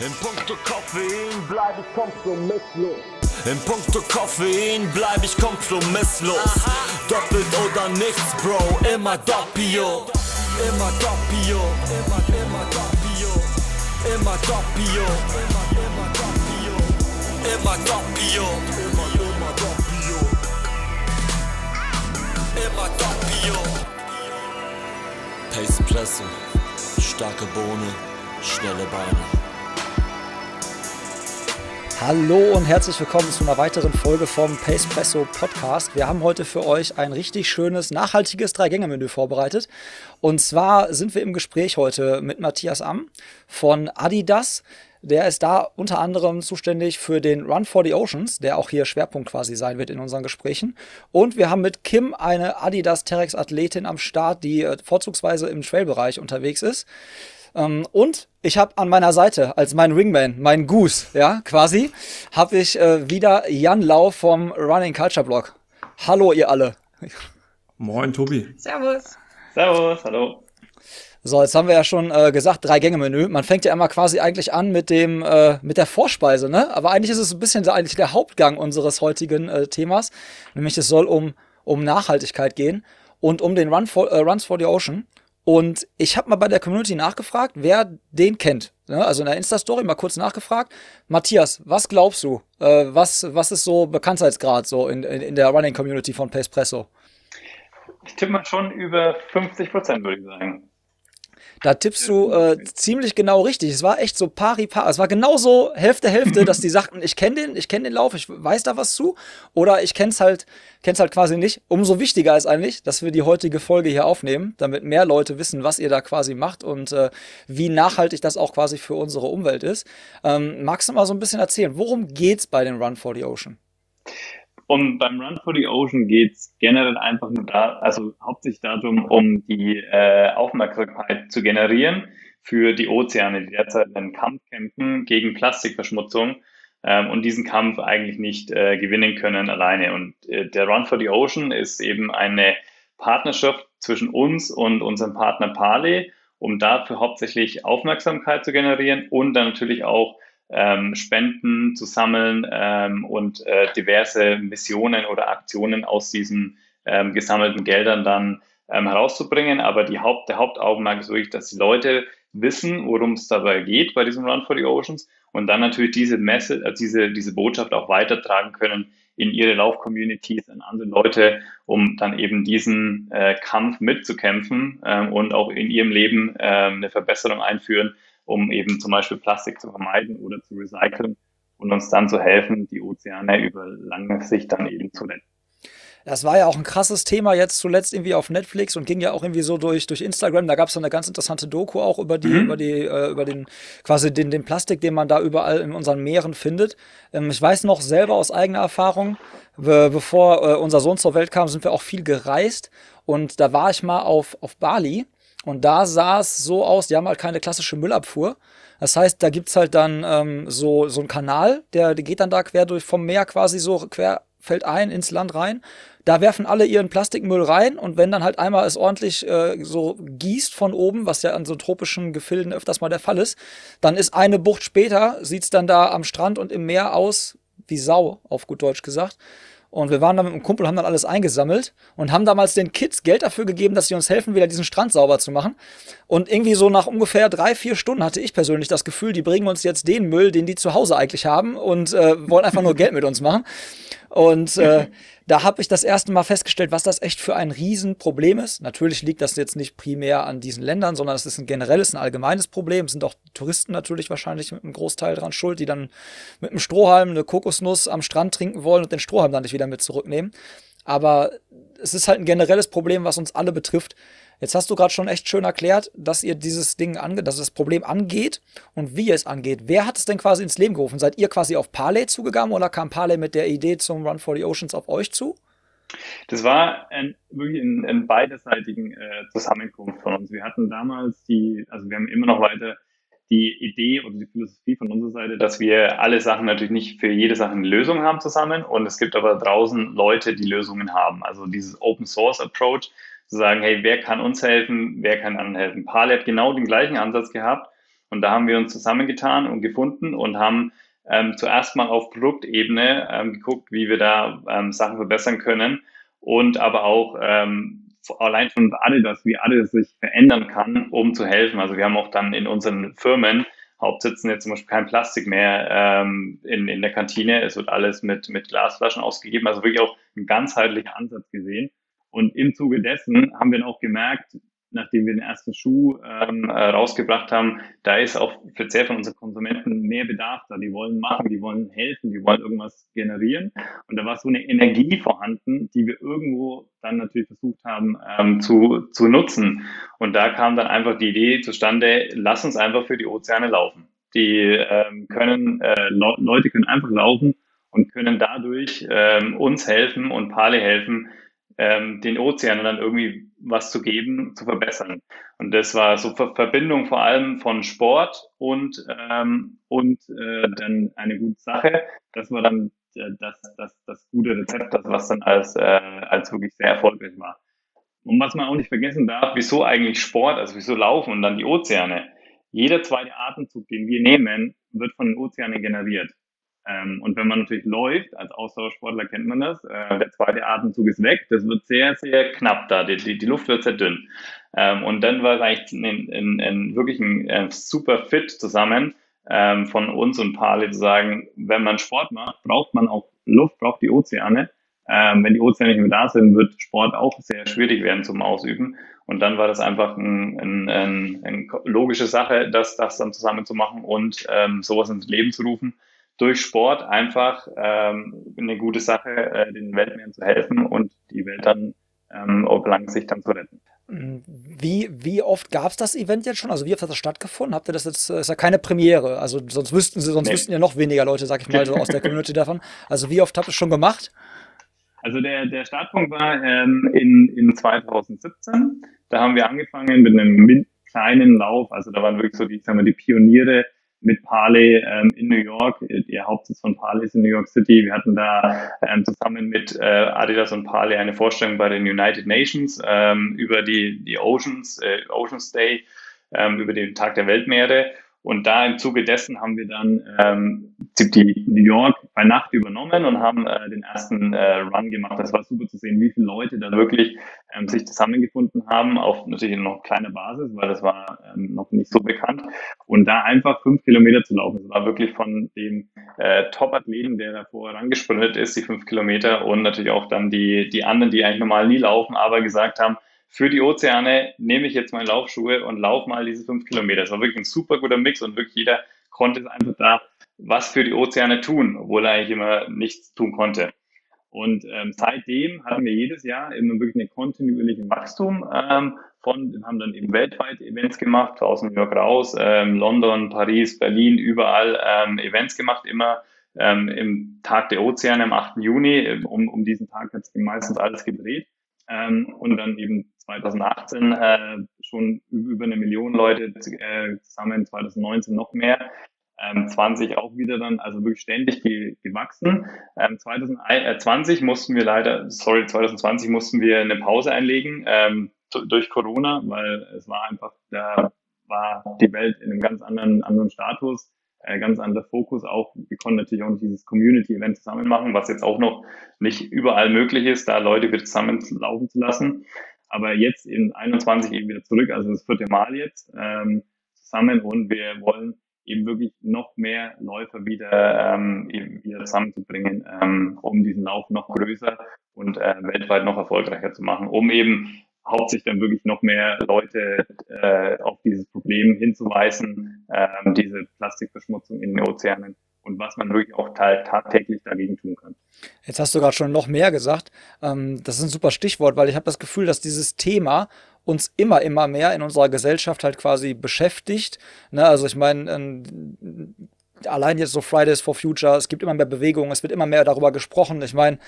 In puncto Koffein bleib ich kompromisslos. In puncto Koffein bleib ich kompromisslos. Doppelt oder nichts, Bro, immer Doppio. Immer Doppio. Immer, immer Doppio. Immer Doppio. Immer, immer Doppio. Immer Doppio. Immer, immer Doppio. Immer Doppio. Pace Presse. Starke Bohne. Schnelle Beine. Hallo und herzlich willkommen zu einer weiteren Folge vom Pacepresso Podcast. Wir haben heute für euch ein richtig schönes, nachhaltiges Drei-Gänge-Menü vorbereitet. Und zwar sind wir im Gespräch heute mit Matthias Amm von Adidas. Der ist da unter anderem zuständig für den Run for the Oceans, der auch hier Schwerpunkt quasi sein wird in unseren Gesprächen. Und wir haben mit Kim eine Adidas Terex Athletin am Start, die äh, vorzugsweise im Trailbereich unterwegs ist. Ähm, und ich habe an meiner Seite als mein Wingman, mein Goose, ja, quasi, habe ich äh, wieder Jan Lau vom Running Culture Blog. Hallo, ihr alle. Moin, Tobi. Servus. Servus, hallo. So, jetzt haben wir ja schon äh, gesagt, drei Gänge Menü. Man fängt ja immer quasi eigentlich an mit dem äh, mit der Vorspeise, ne? Aber eigentlich ist es ein bisschen eigentlich der Hauptgang unseres heutigen äh, Themas, nämlich es soll um um Nachhaltigkeit gehen und um den Run for, äh, Runs for the Ocean. Und ich habe mal bei der Community nachgefragt, wer den kennt. Ne? Also in der Insta-Story mal kurz nachgefragt. Matthias, was glaubst du? Äh, was, was ist so Bekanntheitsgrad so in, in, in der Running-Community von Pacepresso? Ich tippe mal schon über 50 Prozent, würde ich sagen. Da tippst du äh, ziemlich genau richtig. Es war echt so pari pari. Es war genauso Hälfte Hälfte, dass die sagten, ich kenne den, ich kenne den Lauf, ich weiß da was zu, oder ich kenn's halt, kenn's halt quasi nicht. Umso wichtiger ist eigentlich, dass wir die heutige Folge hier aufnehmen, damit mehr Leute wissen, was ihr da quasi macht und äh, wie nachhaltig das auch quasi für unsere Umwelt ist. Ähm, magst du mal so ein bisschen erzählen, worum geht's bei den Run for the Ocean? Und beim Run for the Ocean geht es generell einfach nur da, also hauptsächlich darum, um die äh, Aufmerksamkeit zu generieren für die Ozeane, die derzeit einen Kampf kämpfen gegen Plastikverschmutzung ähm, und diesen Kampf eigentlich nicht äh, gewinnen können alleine. Und äh, der Run for the Ocean ist eben eine Partnerschaft zwischen uns und unserem Partner Pale, um dafür hauptsächlich Aufmerksamkeit zu generieren und dann natürlich auch ähm, Spenden zu sammeln ähm, und äh, diverse Missionen oder Aktionen aus diesen ähm, gesammelten Geldern dann ähm, herauszubringen. Aber die Haupt, der Hauptaugenmerk ist wirklich, dass die Leute wissen, worum es dabei geht bei diesem Run for the Oceans und dann natürlich diese Message, äh, diese, diese Botschaft auch weitertragen können in ihre Lauf-Communities, an andere Leute, um dann eben diesen äh, Kampf mitzukämpfen ähm, und auch in ihrem Leben äh, eine Verbesserung einführen, um eben zum Beispiel Plastik zu vermeiden oder zu recyceln und uns dann zu helfen, die Ozeane über lange Sicht dann eben zu retten. Das war ja auch ein krasses Thema jetzt zuletzt irgendwie auf Netflix und ging ja auch irgendwie so durch, durch Instagram. Da gab es eine ganz interessante Doku auch über die, mhm. über die, äh, über den, quasi den, den Plastik, den man da überall in unseren Meeren findet. Ähm, ich weiß noch selber aus eigener Erfahrung, be bevor äh, unser Sohn zur Welt kam, sind wir auch viel gereist. Und da war ich mal auf, auf Bali und da sah es so aus, die haben halt keine klassische Müllabfuhr. Das heißt, da gibt's halt dann ähm, so, so einen Kanal, der, der geht dann da quer durch vom Meer quasi so quer fällt ein ins Land rein. Da werfen alle ihren Plastikmüll rein und wenn dann halt einmal es ordentlich äh, so gießt von oben, was ja an so tropischen Gefilden öfters mal der Fall ist, dann ist eine Bucht später, sieht's dann da am Strand und im Meer aus wie Sau, auf gut Deutsch gesagt. Und wir waren da mit einem Kumpel, haben dann alles eingesammelt und haben damals den Kids Geld dafür gegeben, dass sie uns helfen, wieder diesen Strand sauber zu machen. Und irgendwie so nach ungefähr drei, vier Stunden hatte ich persönlich das Gefühl, die bringen uns jetzt den Müll, den die zu Hause eigentlich haben und äh, wollen einfach nur Geld mit uns machen. Und äh, da habe ich das erste Mal festgestellt, was das echt für ein Riesenproblem ist. Natürlich liegt das jetzt nicht primär an diesen Ländern, sondern es ist ein generelles, ein allgemeines Problem. Es sind auch Touristen natürlich wahrscheinlich mit einem Großteil dran schuld, die dann mit einem Strohhalm eine Kokosnuss am Strand trinken wollen und den Strohhalm dann nicht wieder mit zurücknehmen. Aber es ist halt ein generelles Problem, was uns alle betrifft. Jetzt hast du gerade schon echt schön erklärt, dass ihr dieses Ding angeht, dass das Problem angeht und wie ihr es angeht. Wer hat es denn quasi ins Leben gerufen? Seid ihr quasi auf Parley zugegangen oder kam Parley mit der Idee zum Run for the Oceans auf euch zu? Das war ein, wirklich ein, ein beiderseitigen äh, Zusammenkunft von uns. Wir hatten damals die, also wir haben immer noch weiter die Idee oder die Philosophie von unserer Seite, dass wir alle Sachen natürlich nicht für jede Sache eine Lösung haben zusammen und es gibt aber draußen Leute, die Lösungen haben. Also dieses Open Source Approach, zu sagen, hey, wer kann uns helfen, wer kann anderen helfen. Pali hat genau den gleichen Ansatz gehabt Und da haben wir uns zusammengetan und gefunden und haben ähm, zuerst mal auf Produktebene ähm, geguckt, wie wir da ähm, Sachen verbessern können und aber auch ähm, allein von Adidas, wie Adidas sich verändern kann, um zu helfen. Also wir haben auch dann in unseren Firmen Hauptsitzen jetzt zum Beispiel kein Plastik mehr ähm, in, in der Kantine. Es wird alles mit, mit Glasflaschen ausgegeben. Also wirklich auch ein ganzheitlicher Ansatz gesehen. Und im Zuge dessen haben wir dann auch gemerkt, nachdem wir den ersten Schuh ähm, äh, rausgebracht haben, da ist auch speziell von unseren Konsumenten mehr Bedarf da. Die wollen machen, die wollen helfen, die wollen irgendwas generieren. Und da war so eine Energie vorhanden, die wir irgendwo dann natürlich versucht haben ähm, zu, zu nutzen. Und da kam dann einfach die Idee zustande, lass uns einfach für die Ozeane laufen. Die ähm, können, äh, Leute können einfach laufen und können dadurch ähm, uns helfen und Pale helfen, ähm, den Ozeanen dann irgendwie was zu geben, zu verbessern. Und das war so Ver Verbindung vor allem von Sport und, ähm, und äh, dann eine gute Sache. Das war dann äh, das, das, das gute Rezept, das was dann als, äh, als wirklich sehr erfolgreich war. Und was man auch nicht vergessen darf, wieso eigentlich Sport, also wieso Laufen und dann die Ozeane. Jeder zweite Atemzug, den wir nehmen, wird von den Ozeanen generiert. Ähm, und wenn man natürlich läuft, als Ausdauersportler kennt man das, äh, der zweite Atemzug ist weg, das wird sehr, sehr knapp da, die, die, die Luft wird sehr dünn. Ähm, und dann war es eigentlich ein, ein, ein, wirklich ein, ein super Fit zusammen ähm, von uns und Pali zu sagen, wenn man Sport macht, braucht man auch Luft, braucht die Ozeane. Ähm, wenn die Ozeane nicht mehr da sind, wird Sport auch sehr schwierig werden zum Ausüben. Und dann war das einfach ein, ein, ein, eine logische Sache, das, das dann zusammen zu machen und ähm, sowas ins Leben zu rufen durch Sport einfach ähm, eine gute Sache, äh, den Weltmeeren zu helfen und die Welt dann ähm, auf lange Sicht dann zu retten. Wie, wie oft gab es das Event jetzt schon? Also wie oft hat das stattgefunden? Habt ihr das jetzt, ist ja keine Premiere, also sonst wüssten sie, sonst nee. wüssten ja noch weniger Leute, sag ich mal, so aus der Community davon. Also wie oft habt ihr es schon gemacht? Also der, der Startpunkt war ähm, in, in 2017. Da haben wir angefangen mit einem kleinen Lauf. Also da waren wirklich so die, sagen wir, die Pioniere mit Parley ähm, in New York. Der Hauptsitz von Parley ist in New York City. Wir hatten da ähm, zusammen mit äh, Adidas und Parley eine Vorstellung bei den United Nations ähm, über die, die Oceans, äh, Oceans Day, ähm, über den Tag der Weltmeere. Und da im Zuge dessen haben wir dann ähm, die New York bei Nacht übernommen und haben äh, den ersten äh, Run gemacht. Das war super zu sehen, wie viele Leute da wirklich ähm, sich zusammengefunden haben, auf natürlich noch kleiner Basis, weil das war ähm, noch nicht so bekannt. Und da einfach fünf Kilometer zu laufen, das war wirklich von dem äh, Top-Athleten, der davor rangesprintet ist, die fünf Kilometer und natürlich auch dann die, die anderen, die eigentlich normal nie laufen, aber gesagt haben, für die Ozeane nehme ich jetzt meine Laufschuhe und laufe mal diese fünf Kilometer. Das war wirklich ein super guter Mix und wirklich jeder konnte einfach da was für die Ozeane tun, obwohl er eigentlich immer nichts tun konnte. Und ähm, seitdem hatten wir jedes Jahr immer wirklich ein kontinuierliches Wachstum ähm, von, haben dann eben weltweit Events gemacht, aus New York raus, ähm, London, Paris, Berlin, überall ähm, Events gemacht, immer ähm, im Tag der Ozeane am 8. Juni. Um, um diesen Tag hat es meistens alles gedreht. Ähm, und dann eben 2018 äh, schon über eine Million Leute äh, zusammen, 2019 noch mehr. Ähm, 20 auch wieder dann, also wirklich ständig ge gewachsen. Ähm, 2020 mussten wir leider, sorry, 2020 mussten wir eine Pause einlegen ähm, durch Corona, weil es war einfach, da war die Welt in einem ganz anderen, anderen Status äh, ganz anderer Fokus auch. Wir konnten natürlich auch dieses Community-Event zusammen machen, was jetzt auch noch nicht überall möglich ist, da Leute wieder zusammen laufen zu lassen. Aber jetzt in 21 eben wieder zurück, also das vierte Mal jetzt ähm, zusammen und wir wollen eben wirklich noch mehr Läufer wieder, ähm, eben wieder zusammenzubringen, ähm, um diesen Lauf noch größer und äh, weltweit noch erfolgreicher zu machen, um eben hauptsächlich dann wirklich noch mehr Leute äh, auf dieses Problem hinzuweisen, äh, diese Plastikverschmutzung in den Ozeanen und was man wirklich auch tagtäglich dagegen tun kann. Jetzt hast du gerade schon noch mehr gesagt. Ähm, das ist ein super Stichwort, weil ich habe das Gefühl, dass dieses Thema uns immer, immer mehr in unserer Gesellschaft halt quasi beschäftigt. Ne, also ich meine, ähm, allein jetzt so Fridays for Future, es gibt immer mehr Bewegungen, es wird immer mehr darüber gesprochen. Ich meine,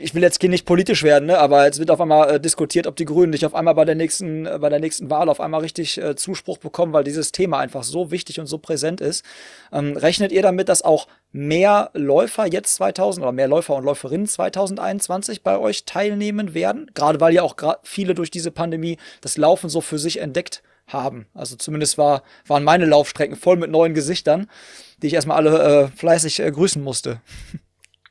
ich will jetzt nicht politisch werden, ne, aber jetzt wird auf einmal äh, diskutiert, ob die Grünen nicht auf einmal bei der nächsten, äh, bei der nächsten Wahl auf einmal richtig äh, Zuspruch bekommen, weil dieses Thema einfach so wichtig und so präsent ist. Ähm, rechnet ihr damit, dass auch mehr Läufer jetzt 2000 oder mehr Läufer und Läuferinnen 2021 bei euch teilnehmen werden? Gerade weil ja auch viele durch diese Pandemie das Laufen so für sich entdeckt haben. Also zumindest war, waren meine Laufstrecken voll mit neuen Gesichtern, die ich erstmal alle äh, fleißig äh, grüßen musste.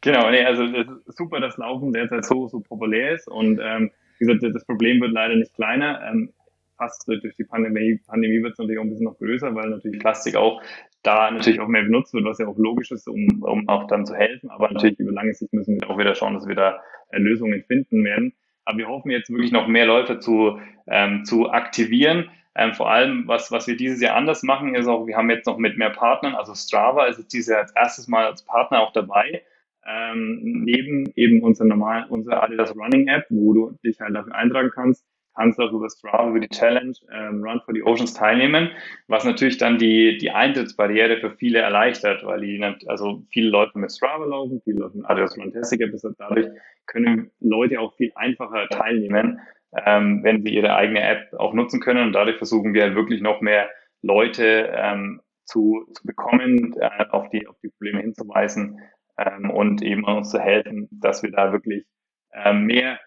Genau, nee, also ist super, dass Laufen derzeit so, so populär ist und ähm, wie gesagt, das Problem wird leider nicht kleiner. Ähm, fast durch die Pandemie, Pandemie wird es natürlich auch ein bisschen noch größer, weil natürlich Plastik auch da natürlich auch mehr benutzt wird, was ja auch logisch ist, um, um auch dann zu helfen. Aber natürlich über lange Sicht müssen wir auch wieder schauen, dass wir da äh, Lösungen finden werden. Aber wir hoffen jetzt wirklich noch mehr Leute zu, ähm, zu aktivieren. Ähm, vor allem, was, was wir dieses Jahr anders machen, ist auch, wir haben jetzt noch mit mehr Partnern, also Strava ist jetzt dieses Jahr als erstes Mal als Partner auch dabei. Ähm, neben eben unserer normalen, unserer Adidas Running App, wo du dich halt dafür eintragen kannst, kannst auch über Strava, über die Challenge ähm, Run for the Oceans teilnehmen, was natürlich dann die, die Eintrittsbarriere für viele erleichtert, weil die, also viele Leute mit Strava laufen, viele Leute mit Adidas Runtastic App, deshalb dadurch können Leute auch viel einfacher teilnehmen, ähm, wenn sie ihre eigene App auch nutzen können und dadurch versuchen wir halt wirklich noch mehr Leute ähm, zu, zu bekommen, äh, auf, die, auf die Probleme hinzuweisen ähm, und eben uns zu helfen, dass wir da wirklich ähm, mehr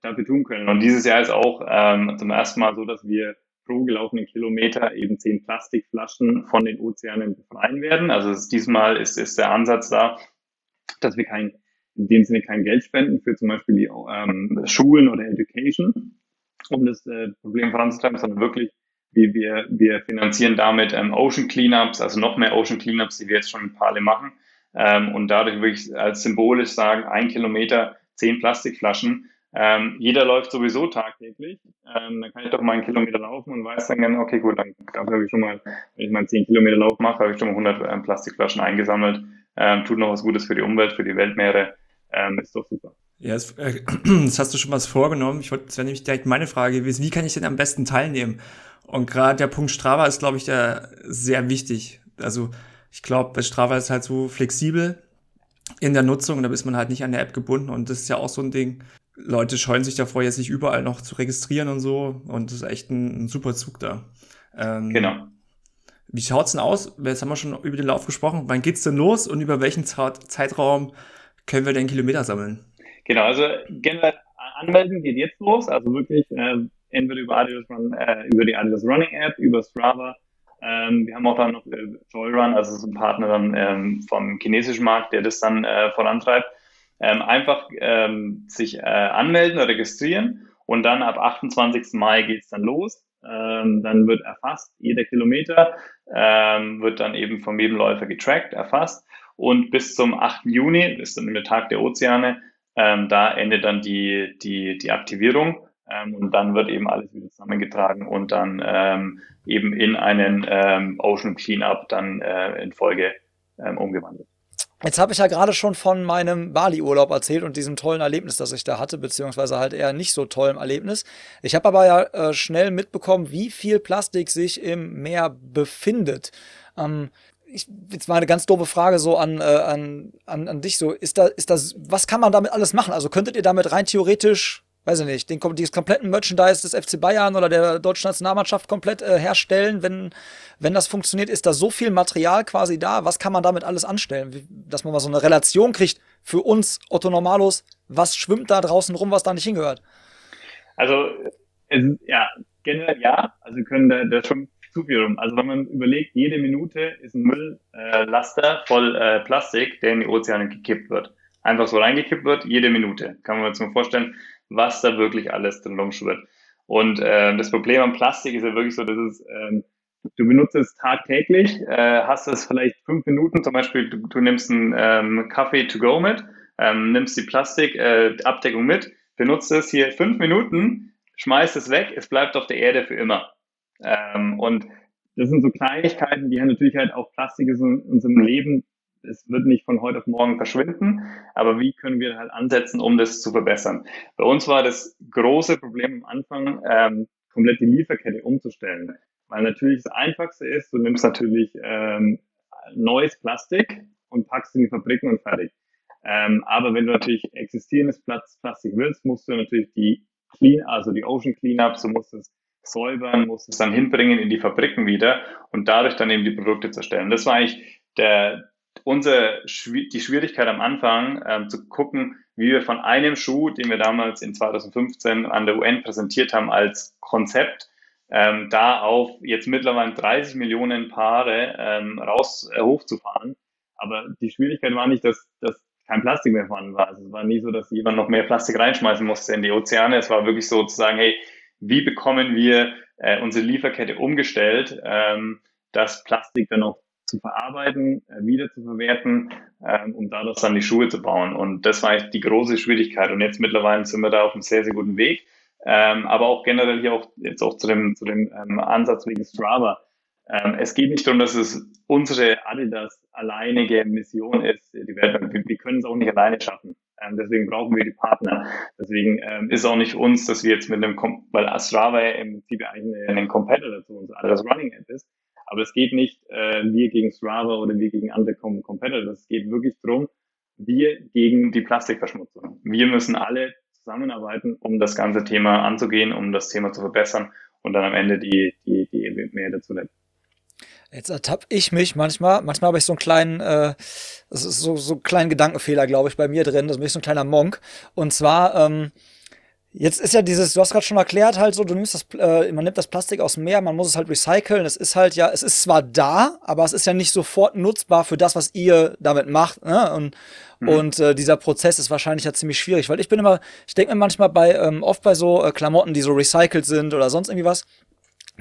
dafür tun können. Und dieses Jahr ist auch ähm, zum ersten Mal so, dass wir pro gelaufenen Kilometer eben zehn Plastikflaschen von den Ozeanen befreien werden. Also ist, diesmal ist, ist der Ansatz da, dass wir kein, in dem Sinne kein Geld spenden für zum Beispiel die ähm, Schulen oder Education, um das äh, Problem voranzutreiben, sondern wirklich, wie wir, wir finanzieren damit ähm, Ocean Cleanups, also noch mehr Ocean Cleanups, die wir jetzt schon ein paar machen. Ähm, und dadurch wirklich als symbolisch sagen, ein Kilometer, zehn Plastikflaschen ähm, jeder läuft sowieso tagtäglich. Ähm, dann kann ich doch mal einen Kilometer laufen und weiß dann gerne, okay, gut, dann habe ich schon mal, wenn ich mal 10 Kilometer Lauf mache, habe ich schon mal 100 ähm, Plastikflaschen eingesammelt. Ähm, tut noch was Gutes für die Umwelt, für die Weltmeere. Ähm, ist doch super. Ja, das, äh, das hast du schon was vorgenommen. Ich wollte, das wäre nämlich direkt meine Frage gewesen, wie kann ich denn am besten teilnehmen? Und gerade der Punkt Strava ist, glaube ich, da sehr wichtig. Also ich glaube, bei Strava ist halt so flexibel in der Nutzung, da ist man halt nicht an der App gebunden und das ist ja auch so ein Ding, Leute scheuen sich davor, jetzt nicht überall noch zu registrieren und so. Und das ist echt ein, ein super Zug da. Ähm, genau. Wie schaut's denn aus? Jetzt haben wir schon über den Lauf gesprochen. Wann geht's denn los und über welchen Zeitraum können wir den Kilometer sammeln? Genau, also generell anmelden geht jetzt los. Also wirklich äh, entweder über Adidas Run, äh, über die Adidas Running App, über Strava. Ähm, wir haben auch dann noch äh, Joyrun, also so ein Partner dann ähm, vom chinesischen Markt, der das dann äh, vorantreibt ähm, einfach ähm, sich äh, anmelden, registrieren und dann ab 28. Mai geht's dann los. Ähm, dann wird erfasst, jeder Kilometer ähm, wird dann eben vom jedem Läufer getrackt, erfasst und bis zum 8. Juni, ist dann der Tag der Ozeane, ähm, da endet dann die, die, die Aktivierung ähm, und dann wird eben alles wieder zusammengetragen und dann ähm, eben in einen ähm, Ocean Cleanup dann äh, in Folge ähm, umgewandelt. Jetzt habe ich ja gerade schon von meinem Bali-Urlaub erzählt und diesem tollen Erlebnis, das ich da hatte, beziehungsweise halt eher nicht so tollem Erlebnis. Ich habe aber ja äh, schnell mitbekommen, wie viel Plastik sich im Meer befindet. Ähm, ich, jetzt mal eine ganz doofe Frage so an, äh, an, an, an dich so. Ist da, ist das, was kann man damit alles machen? Also könntet ihr damit rein theoretisch weiß ich nicht, den, dieses kompletten Merchandise des FC Bayern oder der deutschen Nationalmannschaft komplett äh, herstellen, wenn, wenn das funktioniert, ist da so viel Material quasi da, was kann man damit alles anstellen, Wie, dass man mal so eine Relation kriegt für uns Otto Normalos, was schwimmt da draußen rum, was da nicht hingehört? Also, ja, generell ja, also können da, da schon zu viel rum. Also wenn man überlegt, jede Minute ist ein Mülllaster voll äh, Plastik, der in die Ozeane gekippt wird. Einfach so reingekippt wird, jede Minute. Kann man sich mal vorstellen, was da wirklich alles drin rumschwirrt. Und äh, das Problem am Plastik ist ja wirklich so, dass es, ähm, du benutzt es tagtäglich, äh, hast es vielleicht fünf Minuten, zum Beispiel du, du nimmst einen ähm, Kaffee to go mit, ähm, nimmst die Plastikabdeckung äh, mit, benutzt es hier fünf Minuten, schmeißt es weg, es bleibt auf der Erde für immer. Ähm, und das sind so Kleinigkeiten, die haben natürlich halt auch Plastik in unserem Leben es wird nicht von heute auf morgen verschwinden, aber wie können wir halt ansetzen, um das zu verbessern? Bei uns war das große Problem am Anfang, ähm, komplett die Lieferkette umzustellen. Weil natürlich das Einfachste ist, du nimmst natürlich ähm, neues Plastik und packst in die Fabriken und fertig. Ähm, aber wenn du natürlich existierendes Plastik willst, musst du natürlich die Clean, also die Ocean Cleanups, du musst es säubern, musst es dann hinbringen in die Fabriken wieder und dadurch dann eben die Produkte zerstellen. Das war eigentlich der, unsere, die Schwierigkeit am Anfang ähm, zu gucken, wie wir von einem Schuh, den wir damals in 2015 an der UN präsentiert haben als Konzept, ähm, da auf jetzt mittlerweile 30 Millionen Paare ähm, raus äh, hochzufahren. Aber die Schwierigkeit war nicht, dass, dass kein Plastik mehr vorhanden war. Also es war nie so, dass jemand noch mehr Plastik reinschmeißen musste in die Ozeane. Es war wirklich so zu sagen, hey, wie bekommen wir äh, unsere Lieferkette umgestellt, ähm, das Plastik dann auch zu verarbeiten, äh, wieder zu verwerten, ähm, um daraus dann die Schuhe zu bauen. Und das war eigentlich die große Schwierigkeit. Und jetzt mittlerweile sind wir da auf einem sehr, sehr guten Weg. Ähm, aber auch generell hier auch jetzt auch zu dem, zu dem ähm, Ansatz wegen Strava. Ähm, es geht nicht darum, dass es unsere Adidas alleinige Mission ist, die Welt. Wir, wir können es auch nicht alleine schaffen. Ähm, deswegen brauchen wir die Partner. Deswegen ähm, ist auch nicht uns, dass wir jetzt mit einem, weil Strava im Prinzip eigentlich ein Competitor zu uns, Adidas Running App ist. Aber es geht nicht äh, wir gegen Strava oder wir gegen andere Com Competitors. Es geht wirklich darum, wir gegen die Plastikverschmutzung. Wir müssen alle zusammenarbeiten, um das ganze Thema anzugehen, um das Thema zu verbessern und dann am Ende die, die, die mehr dazu leiten. Jetzt ertappe ich mich manchmal, manchmal habe ich so einen kleinen, äh, so, so einen kleinen Gedankenfehler, glaube ich, bei mir drin. Das ist so ein kleiner Monk. Und zwar, ähm, Jetzt ist ja dieses, du hast gerade schon erklärt, halt so, du nimmst das, äh, man nimmt das Plastik aus dem Meer, man muss es halt recyceln. Es ist halt ja, es ist zwar da, aber es ist ja nicht sofort nutzbar für das, was ihr damit macht. Ne? Und, mhm. und äh, dieser Prozess ist wahrscheinlich ja ziemlich schwierig, weil ich bin immer, ich denke mir manchmal bei, ähm, oft bei so äh, Klamotten, die so recycelt sind oder sonst irgendwie was,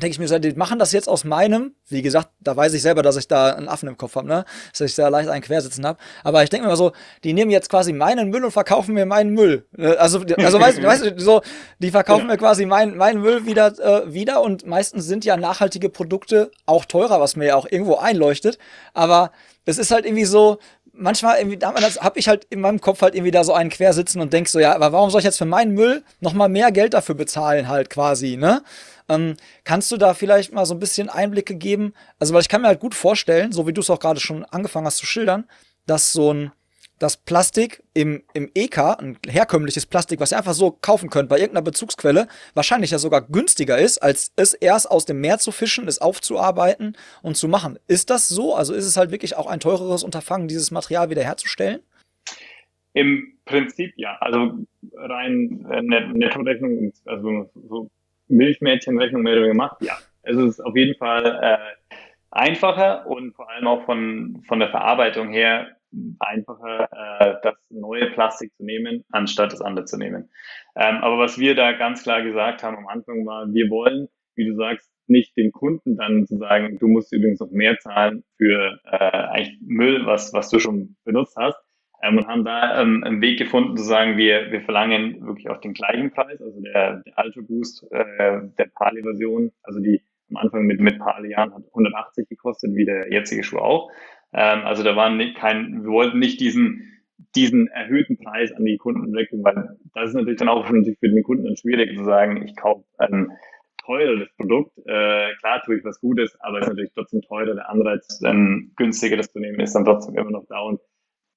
denke ich mir, die machen das jetzt aus meinem, wie gesagt, da weiß ich selber, dass ich da einen Affen im Kopf habe, ne? Dass ich da leicht einen quersitzen habe. Aber ich denke mir mal so, die nehmen jetzt quasi meinen Müll und verkaufen mir meinen Müll. Äh, also, also weißt, weißt du, so, die verkaufen ja. mir quasi meinen meinen Müll wieder, äh, wieder und meistens sind ja nachhaltige Produkte auch teurer, was mir ja auch irgendwo einleuchtet. Aber es ist halt irgendwie so, manchmal habe ich halt in meinem Kopf halt irgendwie da so einen quersitzen und denk so, ja, aber warum soll ich jetzt für meinen Müll nochmal mehr Geld dafür bezahlen halt quasi, ne? Ähm, kannst du da vielleicht mal so ein bisschen Einblicke geben? Also, weil ich kann mir halt gut vorstellen, so wie du es auch gerade schon angefangen hast zu schildern, dass so ein das Plastik im, im EK, ein herkömmliches Plastik, was ihr einfach so kaufen könnt bei irgendeiner Bezugsquelle, wahrscheinlich ja sogar günstiger ist, als es erst aus dem Meer zu fischen, es aufzuarbeiten und zu machen. Ist das so? Also ist es halt wirklich auch ein teureres Unterfangen, dieses Material wiederherzustellen? Im Prinzip ja. Also rein äh, Nettorechnung, also so Milchmädchenrechnung mehr oder weniger gemacht, ja. Es ist auf jeden Fall äh, einfacher und vor allem auch von, von der Verarbeitung her einfacher, äh, das neue Plastik zu nehmen, anstatt das andere zu nehmen. Ähm, aber was wir da ganz klar gesagt haben am Anfang war, wir wollen, wie du sagst, nicht den Kunden dann zu sagen, du musst übrigens noch mehr zahlen für äh, eigentlich Müll, was, was du schon benutzt hast, ähm, und haben da ähm, einen Weg gefunden zu sagen, wir, wir verlangen wirklich auch den gleichen Preis, also der, der Ultra Boost äh, der Pali-Version, also die am Anfang mit, mit Pali Jahren hat 180 gekostet, wie der jetzige Schuh auch. Ähm, also da waren nicht kein, wir wollten nicht diesen, diesen erhöhten Preis an die Kunden wecken, weil das ist natürlich dann auch für den Kunden dann schwierig zu sagen, ich kaufe ein teureres Produkt. Äh, klar tue ich was Gutes, aber es ist natürlich trotzdem teurer. Der Anreiz, ein günstigeres zu nehmen, ist dann trotzdem immer noch da. Und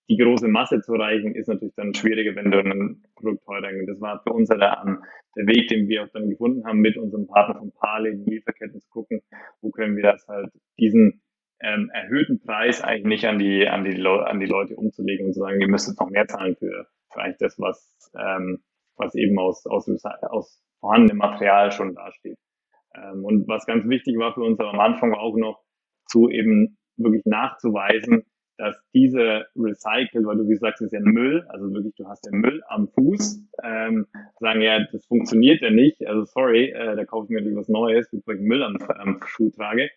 die große Masse zu erreichen, ist natürlich dann schwieriger, wenn du ein Produkt teurer. Das war für uns ja der, der Weg, den wir auch dann gefunden haben, mit unserem Partner von Parley, die Lieferketten zu gucken, wo können wir das halt, diesen ähm, erhöhten Preis eigentlich nicht an die, an, die an die Leute umzulegen und zu sagen, ihr müsst noch mehr zahlen für, für eigentlich das, was, ähm, was eben aus, aus, aus vorhandenem Material schon dasteht. Ähm, und was ganz wichtig war für uns am Anfang auch noch zu eben wirklich nachzuweisen, dass diese Recycle, weil du wie sagst, ist ja Müll, also wirklich, du hast ja Müll am Fuß, ähm, sagen ja, das funktioniert ja nicht, also sorry, äh, da kaufe ich mir was Neues, bevor ich Müll am, am Schuh trage.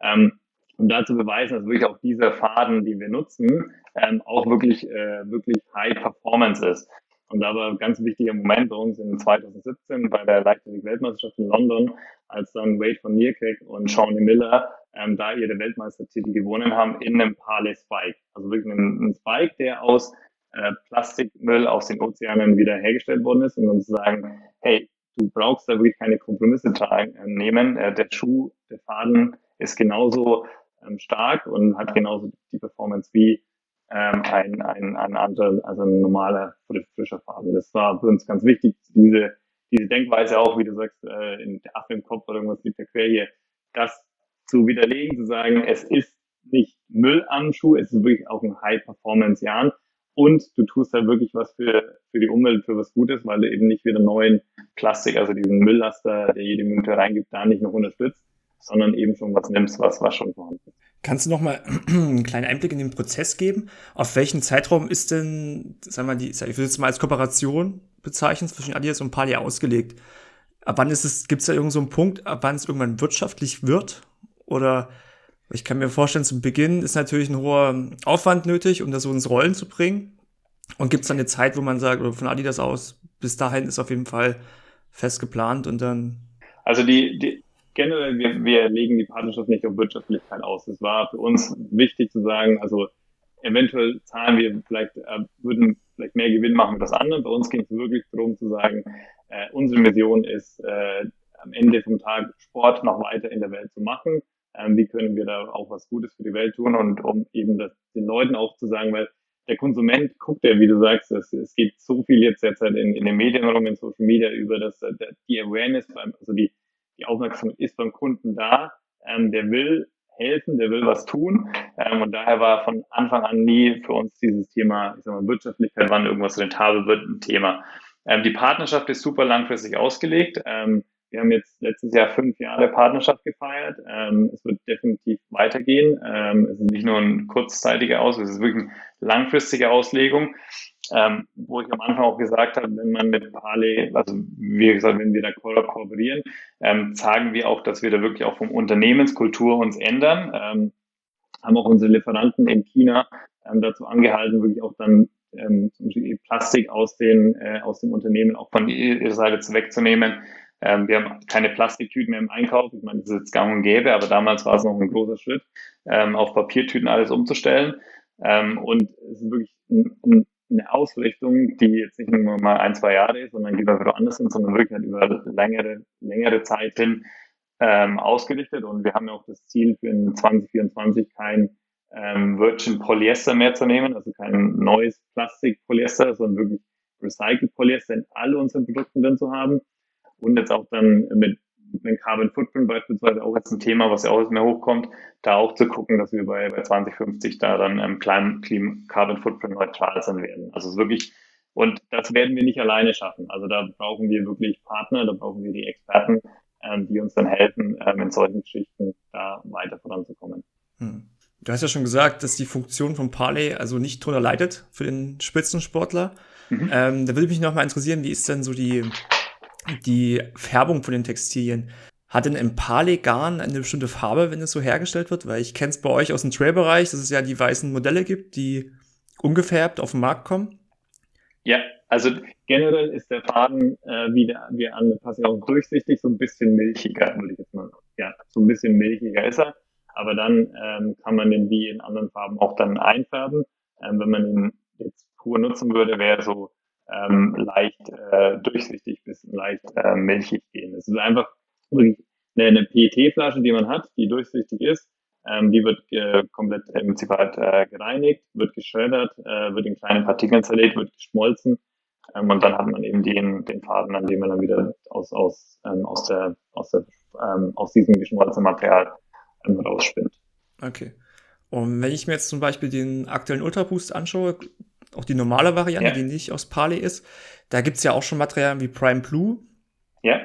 Ähm, um da zu beweisen, dass wirklich auch dieser Faden, den wir nutzen, ähm, auch wirklich, äh, wirklich High Performance ist. Und da war ein ganz wichtiger Moment bei uns in 2017 bei der Leichtathletik-Weltmeisterschaft in London, als dann Wade von Nierkek und Shawnee Miller ähm, da ihre Weltmeistertitel gewonnen haben in einem Parley Spike. Also wirklich ein, ein Spike, der aus äh, Plastikmüll aus den Ozeanen wieder hergestellt worden ist und dann zu sagen, hey, du brauchst da wirklich keine Kompromisse tragen, äh, nehmen. Äh, der Schuh, der Faden ist genauso ähm, stark und hat genauso die Performance wie ähm, ein, ein, ein anderer, also ein normaler frischer Faden. Das war für uns ganz wichtig, diese, diese Denkweise auch, wie du sagst, äh, in der Affe im Kopf oder irgendwas liegt der quer hier, das zu widerlegen, zu sagen, es ist nicht Müll am Schuh, es ist wirklich auch ein High-Performance-Jahren und du tust da wirklich was für, für die Umwelt, für was Gutes, weil du eben nicht wieder neuen Plastik, also diesen Mülllaster, der jede Minute reingibt, da nicht noch unterstützt, sondern eben schon was nimmst, was, was schon vorhanden ist. Kannst du noch mal einen kleinen Einblick in den Prozess geben? Auf welchen Zeitraum ist denn, sagen wir mal, die, ich will jetzt mal als Kooperation bezeichnen, zwischen Adidas und Pali ausgelegt? Ab wann ist es, gibt es da irgendeinen so Punkt, ab wann es irgendwann wirtschaftlich wird? Oder ich kann mir vorstellen, zu Beginn ist natürlich ein hoher Aufwand nötig, um das so ins Rollen zu bringen. Und gibt es dann eine Zeit, wo man sagt, oder von Adidas aus, bis dahin ist auf jeden Fall fest geplant und dann. Also die, die generell, wir, wir legen die Partnerschaft nicht auf Wirtschaftlichkeit aus. Es war für uns wichtig zu sagen, also eventuell zahlen wir vielleicht, äh, würden vielleicht mehr Gewinn machen mit das andere. Bei uns ging es wirklich darum zu sagen, äh, unsere Mission ist, äh, am Ende vom Tag Sport noch weiter in der Welt zu machen ähm, wie können wir da auch was Gutes für die Welt tun und um eben das den Leuten auch zu sagen, weil der Konsument guckt ja, wie du sagst, es, es geht so viel jetzt derzeit in, in den Medien rum, in Social Media über das, der, die Awareness, beim, also die, die Aufmerksamkeit ist beim Kunden da, ähm, der will helfen, der will was tun. Ähm, und daher war von Anfang an nie für uns dieses Thema, ich sag mal, Wirtschaftlichkeit, wann irgendwas rentabel wird, ein Thema. Ähm, die Partnerschaft ist super langfristig ausgelegt. Ähm, wir haben jetzt letztes Jahr fünf Jahre Partnerschaft gefeiert. Ähm, es wird definitiv weitergehen. Ähm, es ist nicht nur ein kurzzeitiger Aus, es ist wirklich eine langfristige Auslegung. Ähm, wo ich am Anfang auch gesagt habe, wenn man mit Parley, also wie gesagt, wenn wir da ko kooperieren, ähm, sagen wir auch, dass wir da wirklich auch vom Unternehmenskultur uns ändern. Ähm, haben auch unsere Lieferanten in China ähm, dazu angehalten, wirklich auch dann ähm, zum Beispiel Plastik aus den äh, aus dem Unternehmen auch von ihrer Seite wegzunehmen ähm, wir haben keine Plastiktüten mehr im Einkauf. Ich meine, das ist jetzt gang und gäbe, aber damals war es noch ein großer Schritt, ähm, auf Papiertüten alles umzustellen. Ähm, und es ist wirklich ein, ein, eine Ausrichtung, die jetzt nicht nur mal ein, zwei Jahre ist, sondern die wir woanders sind, sondern wirklich halt über längere, längere Zeit hin ähm, ausgerichtet. Und wir haben ja auch das Ziel für 2024 kein ähm, Virgin Polyester mehr zu nehmen, also kein neues Plastik-Polyester, sondern wirklich Recycled Polyester in all unseren Produkten drin zu haben und jetzt auch dann mit mit Carbon Footprint beispielsweise auch jetzt ein Thema, was ja auch mehr hochkommt, da auch zu gucken, dass wir bei, bei 2050 da dann ähm, clean, Carbon Footprint neutral sein werden. Also es wirklich, und das werden wir nicht alleine schaffen. Also da brauchen wir wirklich Partner, da brauchen wir die Experten, ähm, die uns dann helfen, ähm, in solchen Geschichten da weiter voranzukommen. Hm. Du hast ja schon gesagt, dass die Funktion von Parley also nicht drunter leidet für den Spitzensportler. Mhm. Ähm, da würde mich noch mal interessieren, wie ist denn so die die Färbung von den Textilien. Hat denn Impale-Garn eine bestimmte Farbe, wenn es so hergestellt wird? Weil ich kenne es bei euch aus dem Trail-Bereich, dass es ja die weißen Modelle gibt, die ungefärbt auf den Markt kommen. Ja, also generell ist der Faden, äh, wie, der, wie anpassen, auch durchsichtig, so ein bisschen milchiger, würde ich jetzt mal Ja, so ein bisschen milchiger ist er. Aber dann ähm, kann man den wie in anderen Farben auch dann einfärben. Ähm, wenn man ihn jetzt pur nutzen würde, wäre so ähm, leicht äh, durchsichtig bis leicht äh, milchig gehen. Es ist einfach wirklich eine, eine PET-Flasche, die man hat, die durchsichtig ist. Ähm, die wird äh, komplett im halt, äh, gereinigt, wird geschreddert, äh, wird in kleine Partikeln zerlegt, wird geschmolzen ähm, und dann hat man eben den, den Faden, an dem man dann wieder aus, aus, ähm, aus, der, aus, der, ähm, aus diesem geschmolzenen Material ähm, rausspinnt. Okay. Und wenn ich mir jetzt zum Beispiel den aktuellen Ultra Boost anschaue, auch die normale Variante, ja. die nicht aus Parley ist. Da gibt's ja auch schon Materialien wie Prime Blue. Ja.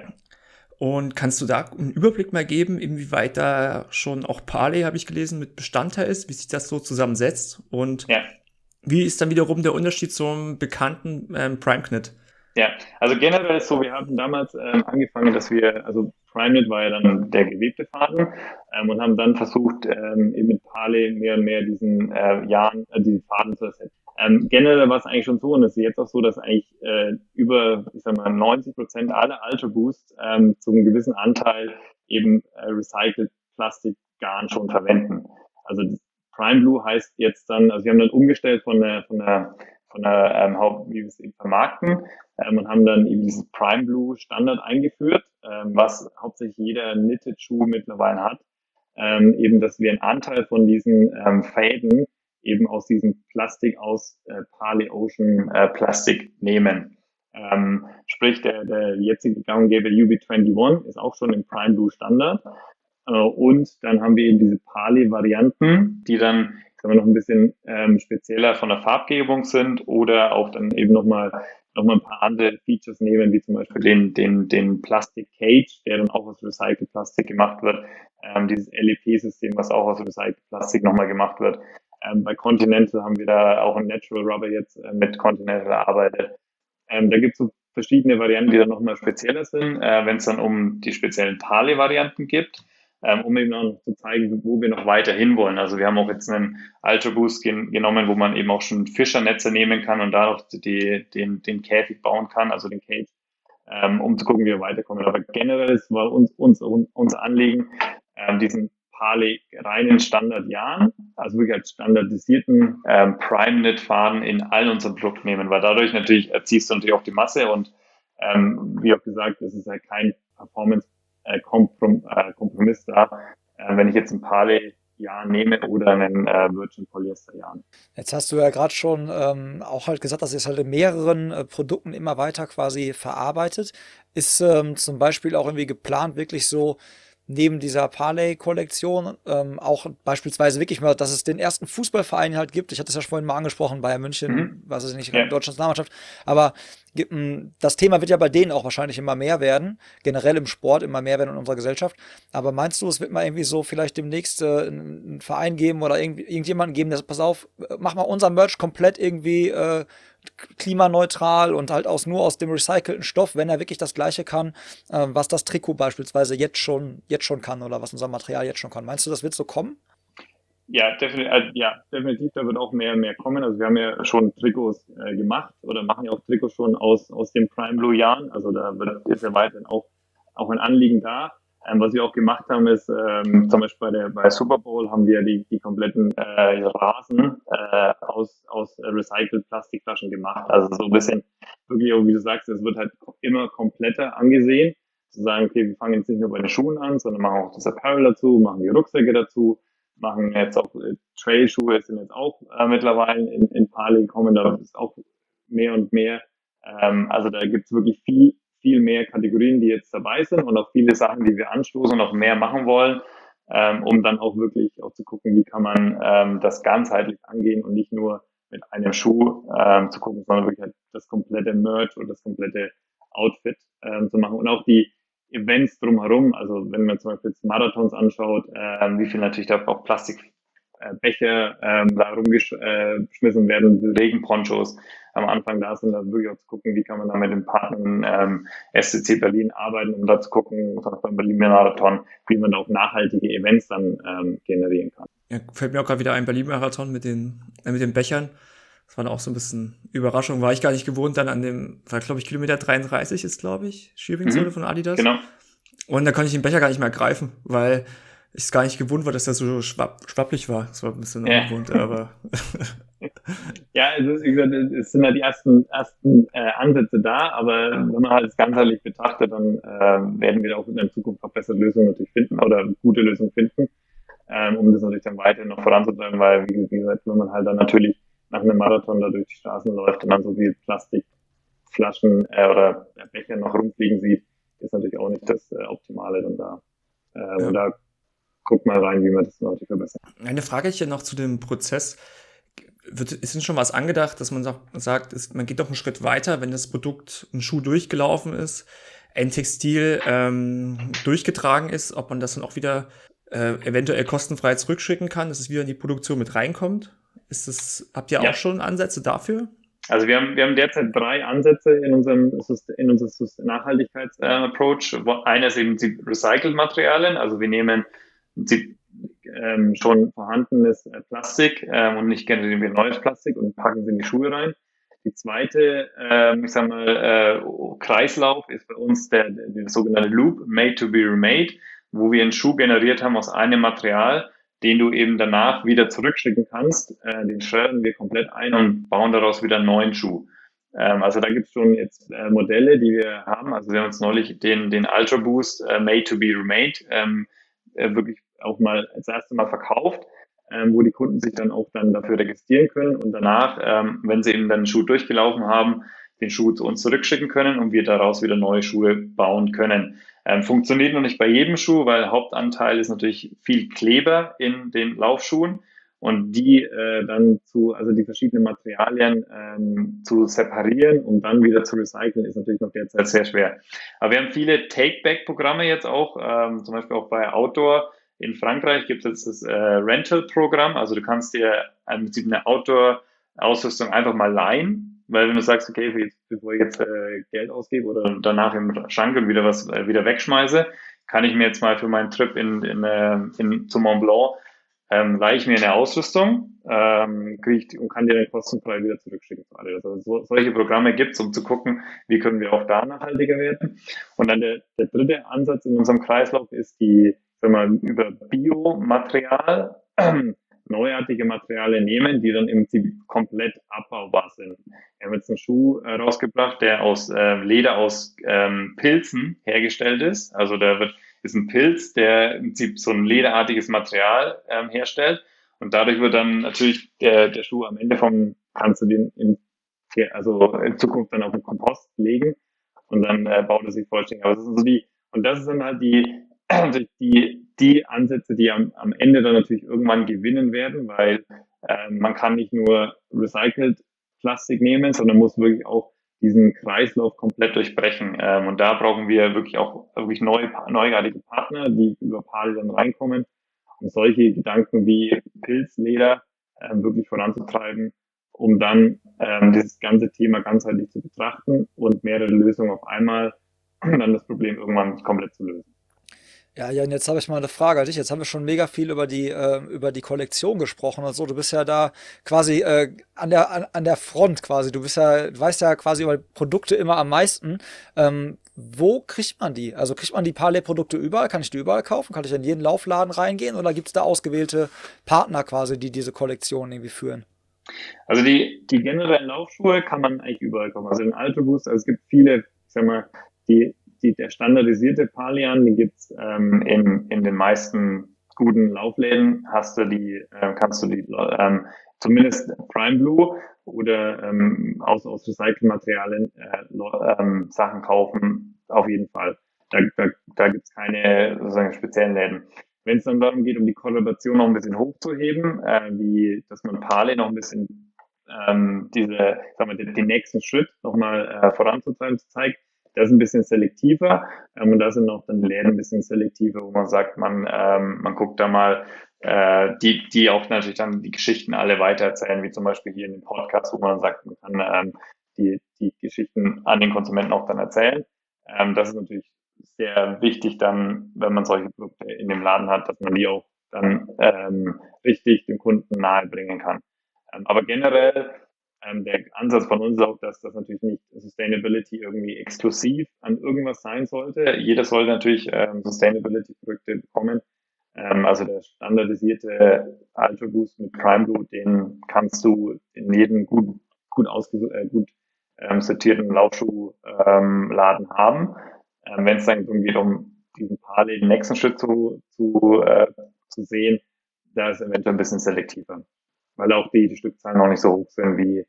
Und kannst du da einen Überblick mal geben, inwieweit da schon auch Parley, habe ich gelesen, mit Bestandteil ist, wie sich das so zusammensetzt und ja. wie ist dann wiederum der Unterschied zum bekannten ähm, Prime Knit? Ja, also generell ist so, wir haben damals ähm, angefangen, dass wir, also PrimeNet war ja dann der gewebte Faden ähm, und haben dann versucht, ähm, eben mit Parley mehr und mehr diesen äh, Jahren, äh, diesen Faden zu ersetzen. Ähm, generell war es eigentlich schon so und es ist jetzt auch so, dass eigentlich äh, über, ich sag mal, 90 Prozent aller Ultra Boost ähm, zum gewissen Anteil eben äh, recycelt Plastikgarn schon verwenden. Also Prime Blue heißt jetzt dann, also wir haben dann umgestellt von der von der von der ähm, Haupt, wie wir es eben vermarkten ähm, und haben dann eben dieses Prime Blue Standard eingeführt, ähm, was hauptsächlich jeder Knitted Schuh mittlerweile hat. Ähm, eben, dass wir einen Anteil von diesen ähm, Fäden eben aus diesem Plastik aus äh, Pale Ocean äh, Plastik nehmen. Ähm, sprich, der, der jetzige Ganggeber UB21 ist auch schon im Prime Blue Standard. Äh, und dann haben wir eben diese Pale-Varianten, die dann wir noch ein bisschen ähm, spezieller von der Farbgebung sind oder auch dann eben nochmal noch mal ein paar andere Features nehmen, wie zum Beispiel den, den, den Plastic Cage, der dann auch aus Recycled Plastik gemacht wird, ähm, dieses LEP-System, was auch aus Recycled Plastik nochmal gemacht wird. Ähm, bei Continental haben wir da auch ein Natural Rubber jetzt äh, mit Continental erarbeitet. Ähm, da gibt es so verschiedene Varianten, die dann nochmal spezieller sind, äh, wenn es dann um die speziellen Pale-Varianten gibt ähm, um eben auch zu zeigen, wo wir noch weiter hinwollen. Also wir haben auch jetzt einen Ultra Boost gen genommen, wo man eben auch schon Fischernetze nehmen kann und darauf die, den, den Käfig bauen kann, also den Cage, ähm, um zu gucken, wie wir weiterkommen. Aber generell ist war uns, uns, uns Anliegen, ähm, diesen Pale reinen Standardjahren, also wirklich als standardisierten ähm, Prime-Knit-Faden in all unseren Produkten nehmen, weil dadurch natürlich erziehst du natürlich auch die Masse und ähm, wie auch gesagt, es ist halt kein Performance äh, äh, da, äh, wenn ich jetzt ein Parley Jahr nehme oder einen äh, Virgin Polyester Jahr. Jetzt hast du ja gerade schon ähm, auch halt gesagt, dass ihr es halt in mehreren äh, Produkten immer weiter quasi verarbeitet. Ist ähm, zum Beispiel auch irgendwie geplant, wirklich so neben dieser Parley-Kollektion ähm, auch beispielsweise wirklich mal, dass es den ersten Fußballverein halt gibt. Ich hatte es ja vorhin mal angesprochen, Bayern München, mhm. was ist nicht, ja. Deutschlands Namenmannschaft. Aber das Thema wird ja bei denen auch wahrscheinlich immer mehr werden, generell im Sport immer mehr werden in unserer Gesellschaft. Aber meinst du, es wird mal irgendwie so vielleicht demnächst äh, einen Verein geben oder irgendwie, irgendjemanden geben, der sagt, pass auf, mach mal unser Merch komplett irgendwie äh, klimaneutral und halt aus nur aus dem recycelten Stoff, wenn er wirklich das gleiche kann, äh, was das Trikot beispielsweise jetzt schon, jetzt schon kann oder was unser Material jetzt schon kann. Meinst du, das wird so kommen? Ja, definitiv, äh, ja, definitiv, da wird auch mehr mehr kommen. Also wir haben ja schon Trikots äh, gemacht oder machen ja auch Trikots schon aus, aus den Prime Blue Jahren. Also da wird, ist ja weiterhin auch, auch ein Anliegen da. Ähm, was wir auch gemacht haben, ist ähm, zum Beispiel bei der bei Super Bowl haben wir die, die kompletten äh, Rasen äh, aus, aus recycelt Plastikflaschen gemacht. Also so ein bisschen wirklich, wie du sagst, es wird halt immer kompletter angesehen. Zu sagen, okay, wir fangen jetzt nicht nur bei den Schuhen an, sondern machen auch das Apparel dazu, machen die Rucksäcke dazu, machen jetzt auch äh, Trailschuhe, sind jetzt auch äh, mittlerweile in, in Pali gekommen, da ist auch mehr und mehr. Ähm, also da gibt's wirklich viel viel mehr Kategorien, die jetzt dabei sind und auch viele Sachen, die wir anstoßen und auch mehr machen wollen, ähm, um dann auch wirklich auch zu gucken, wie kann man ähm, das ganzheitlich angehen und nicht nur mit einem Schuh ähm, zu gucken, sondern wirklich halt das komplette Merch und das komplette Outfit ähm, zu machen. Und auch die Events drumherum, also wenn man zum Beispiel jetzt Marathons anschaut, ähm, wie viel natürlich da auch Plastikbecher äh, ähm, da rumgeschmissen werden, Regenponchos, am Anfang da sind, dann wirklich auch zu gucken, wie kann man da mit den Partnern ähm, SCC Berlin arbeiten, um da zu gucken, beim Berlin Marathon, wie man da auch nachhaltige Events dann ähm, generieren kann. Ja, fällt mir auch gerade wieder ein Berlin Marathon mit den, äh, mit den Bechern. Das war dann auch so ein bisschen Überraschung. War ich gar nicht gewohnt, dann an dem, war glaube ich Kilometer 33 ist, glaube ich, Schiebingzone mhm. von Adidas. Genau. Und da konnte ich den Becher gar nicht mehr greifen, weil ich es gar nicht gewohnt war, dass der so schwapp, schwapplich war. Das war ein bisschen ja. ungewohnt, aber. ja, es, ist, wie gesagt, es sind ja die ersten, ersten äh, Ansätze da, aber wenn man halt das ganzheitlich betrachtet, dann äh, werden wir auch in der Zukunft auch bessere Lösungen natürlich finden oder gute Lösungen finden, ähm, um das natürlich dann weiter noch voranzutreiben, weil, wie, wie gesagt, wenn man halt dann natürlich nach einem Marathon da durch die Straßen läuft und dann so viel Plastikflaschen äh, oder Becher noch rumfliegen sieht, ist natürlich auch nicht das äh, Optimale dann da. Äh, ja. Und da guck mal rein, wie man das natürlich verbessern Eine Frage ich ja noch zu dem Prozess. Wird, ist denn schon was angedacht, dass man sagt, ist, man geht doch einen Schritt weiter, wenn das Produkt, ein Schuh durchgelaufen ist, ein Textil ähm, durchgetragen ist, ob man das dann auch wieder äh, eventuell kostenfrei zurückschicken kann, dass es wieder in die Produktion mit reinkommt? Ist das, habt ihr ja. auch schon Ansätze dafür? Also wir haben, wir haben derzeit drei Ansätze in unserem, in unserem Nachhaltigkeitsapproach. Äh, Einer ist eben die Recycled-Materialien. Also wir nehmen sie, ähm, schon vorhandenes äh, Plastik ähm, und nicht generieren wir neues Plastik und packen sie in die Schuhe rein. Die zweite, ähm, ich sag mal, äh, Kreislauf ist bei uns der, der, sogenannte Loop, Made to be remade, wo wir einen Schuh generiert haben aus einem Material, den du eben danach wieder zurückschicken kannst. Äh, den schreddern wir komplett ein und bauen daraus wieder einen neuen Schuh. Ähm, also da gibt es schon jetzt äh, Modelle, die wir haben. Also wir haben uns neulich den, den Ultra Boost äh, Made to be Remade ähm, äh, wirklich auch mal das erste Mal verkauft, ähm, wo die Kunden sich dann auch dann dafür registrieren können und danach, ähm, wenn sie eben dann den Schuh durchgelaufen haben, den Schuh zu uns zurückschicken können und wir daraus wieder neue Schuhe bauen können. Ähm, funktioniert noch nicht bei jedem Schuh, weil Hauptanteil ist natürlich viel Kleber in den Laufschuhen und die äh, dann zu, also die verschiedenen Materialien ähm, zu separieren und dann wieder zu recyceln, ist natürlich noch derzeit sehr schwer. Aber wir haben viele Take-Back-Programme jetzt auch, ähm, zum Beispiel auch bei Outdoor. In Frankreich gibt es jetzt das äh, Rental-Programm, also du kannst dir äh, mit eine Outdoor-Ausrüstung einfach mal leihen, weil wenn du sagst, okay, bevor ich jetzt äh, Geld ausgebe oder danach im Schrank und wieder was äh, wieder wegschmeiße, kann ich mir jetzt mal für meinen Trip in, in, äh, in, zum Mont Blanc ähm, leihe ich mir eine Ausrüstung ähm, kriege ich und kann die dann kostenfrei wieder zurückschicken. Also so, solche Programme gibt es, um zu gucken, wie können wir auch da nachhaltiger werden. Und dann der, der dritte Ansatz in unserem Kreislauf ist die, wenn man über Biomaterial neuartige Materialien nehmen, die dann im Prinzip komplett abbaubar sind. Wir haben jetzt einen Schuh äh, rausgebracht, der aus äh, Leder aus ähm, Pilzen hergestellt ist. Also da wird ist ein Pilz, der im Prinzip so ein lederartiges Material ähm, herstellt. Und dadurch wird dann natürlich der, der Schuh am Ende vom, kannst du den in, also in Zukunft dann auf den Kompost legen und dann äh, baut er sich vollständig. Aber das sind so die, und das sind halt die, die, die Ansätze, die am, am Ende dann natürlich irgendwann gewinnen werden, weil äh, man kann nicht nur recycelt Plastik nehmen, sondern muss wirklich auch diesen Kreislauf komplett durchbrechen. Ähm, und da brauchen wir wirklich auch wirklich neue, neuartige Partner, die über Pali dann reinkommen, um solche Gedanken wie Pilzleder ähm, wirklich voranzutreiben, um dann ähm, dieses ganze Thema ganzheitlich zu betrachten und mehrere Lösungen auf einmal, um dann das Problem irgendwann komplett zu lösen. Ja, Jan, jetzt habe ich mal eine Frage an dich. Jetzt haben wir schon mega viel über die, äh, über die Kollektion gesprochen und so. Du bist ja da quasi äh, an, der, an, an der Front quasi. Du bist ja, du weißt ja quasi über Produkte immer am meisten. Ähm, wo kriegt man die? Also kriegt man die Parley-Produkte überall? Kann ich die überall kaufen? Kann ich in jeden Laufladen reingehen? Oder gibt es da ausgewählte Partner quasi, die diese Kollektion irgendwie führen? Also die, die generellen Laufschuhe kann man eigentlich überall kaufen. Also in Altobus, also es gibt viele, ich sag mal, die die, der standardisierte Palian, den gibt's ähm, in, in den meisten guten Laufläden, hast du die, äh, kannst du die ähm, zumindest Prime Blue oder ähm, aus, aus Recyclingmaterialien äh, ähm, Sachen kaufen, auf jeden Fall. Da, da, da gibt keine sozusagen speziellen Läden. Wenn es dann darum geht, um die Kollaboration noch ein bisschen hochzuheben, äh, wie dass man Pale noch ein bisschen ähm, diese, sagen wir, den, den nächsten Schritt nochmal äh, voranzutreiben, zeigt, das ist ein bisschen selektiver ähm, und da sind auch dann Läden ein bisschen selektiver, wo man sagt, man, ähm, man guckt da mal, äh, die, die auch natürlich dann die Geschichten alle weitererzählen, wie zum Beispiel hier in dem Podcast, wo man sagt, man kann ähm, die, die Geschichten an den Konsumenten auch dann erzählen. Ähm, das ist natürlich sehr wichtig dann, wenn man solche Produkte in dem Laden hat, dass man die auch dann ähm, richtig dem Kunden nahebringen kann. Ähm, aber generell ähm, der Ansatz von uns ist auch, dass das natürlich nicht Sustainability irgendwie exklusiv an irgendwas sein sollte. Jeder sollte natürlich ähm, Sustainability-Produkte bekommen. Ähm, also der standardisierte Ultra Boost mit Prime Blue, den kannst du in jedem gut, gut, ausge äh, gut ähm, sortierten Laufschuhladen ähm, haben. Ähm, Wenn es dann darum geht, um diesen Parley, den nächsten Schritt zu, zu, äh, zu sehen, da ist eventuell ein bisschen selektiver weil auch die, die Stückzahlen noch nicht so hoch sind, wie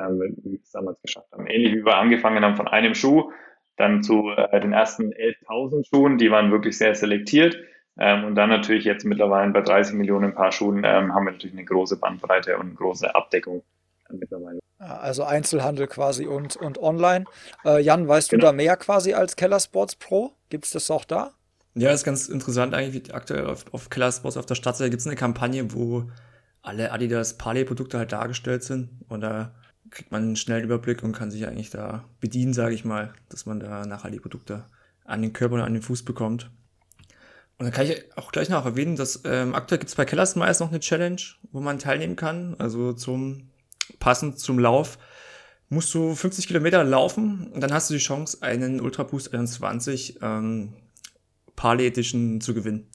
ähm, wie wir es damals geschafft haben. Ähnlich wie wir angefangen haben von einem Schuh, dann zu äh, den ersten 11.000 Schuhen, die waren wirklich sehr selektiert. Ähm, und dann natürlich jetzt mittlerweile bei 30 Millionen Paar Schuhen ähm, haben wir natürlich eine große Bandbreite und eine große Abdeckung mittlerweile. Also Einzelhandel quasi und, und online. Äh, Jan, weißt genau. du da mehr quasi als Keller Sports Pro? Gibt es das auch da? Ja, ist ganz interessant eigentlich, wie aktuell auf, auf Keller Sports auf der Startseite gibt es eine Kampagne, wo alle Adidas Parley Produkte halt dargestellt sind und da kriegt man einen schnellen Überblick und kann sich eigentlich da bedienen, sage ich mal, dass man da nachher die Produkte an den Körper und an den Fuß bekommt. Und dann kann ich auch gleich noch erwähnen, dass ähm, aktuell gibt es bei Kellersmeiß noch eine Challenge, wo man teilnehmen kann. Also zum passend zum Lauf musst du 50 Kilometer laufen und dann hast du die Chance, einen Ultra Boost 21 ähm, Parley Edition zu gewinnen.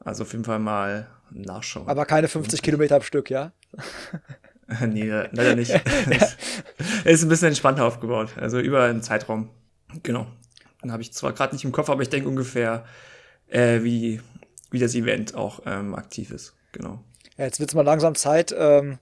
Also auf jeden Fall mal nachschauen. Aber keine 50 Kilometer am Stück, ja? nee, leider nicht. ist ein bisschen entspannter aufgebaut. Also über einen Zeitraum. Genau. Dann habe ich zwar gerade nicht im Kopf, aber ich denke ungefähr, äh, wie, wie das Event auch ähm, aktiv ist. Genau. Ja, jetzt wird es mal langsam Zeit, ähm,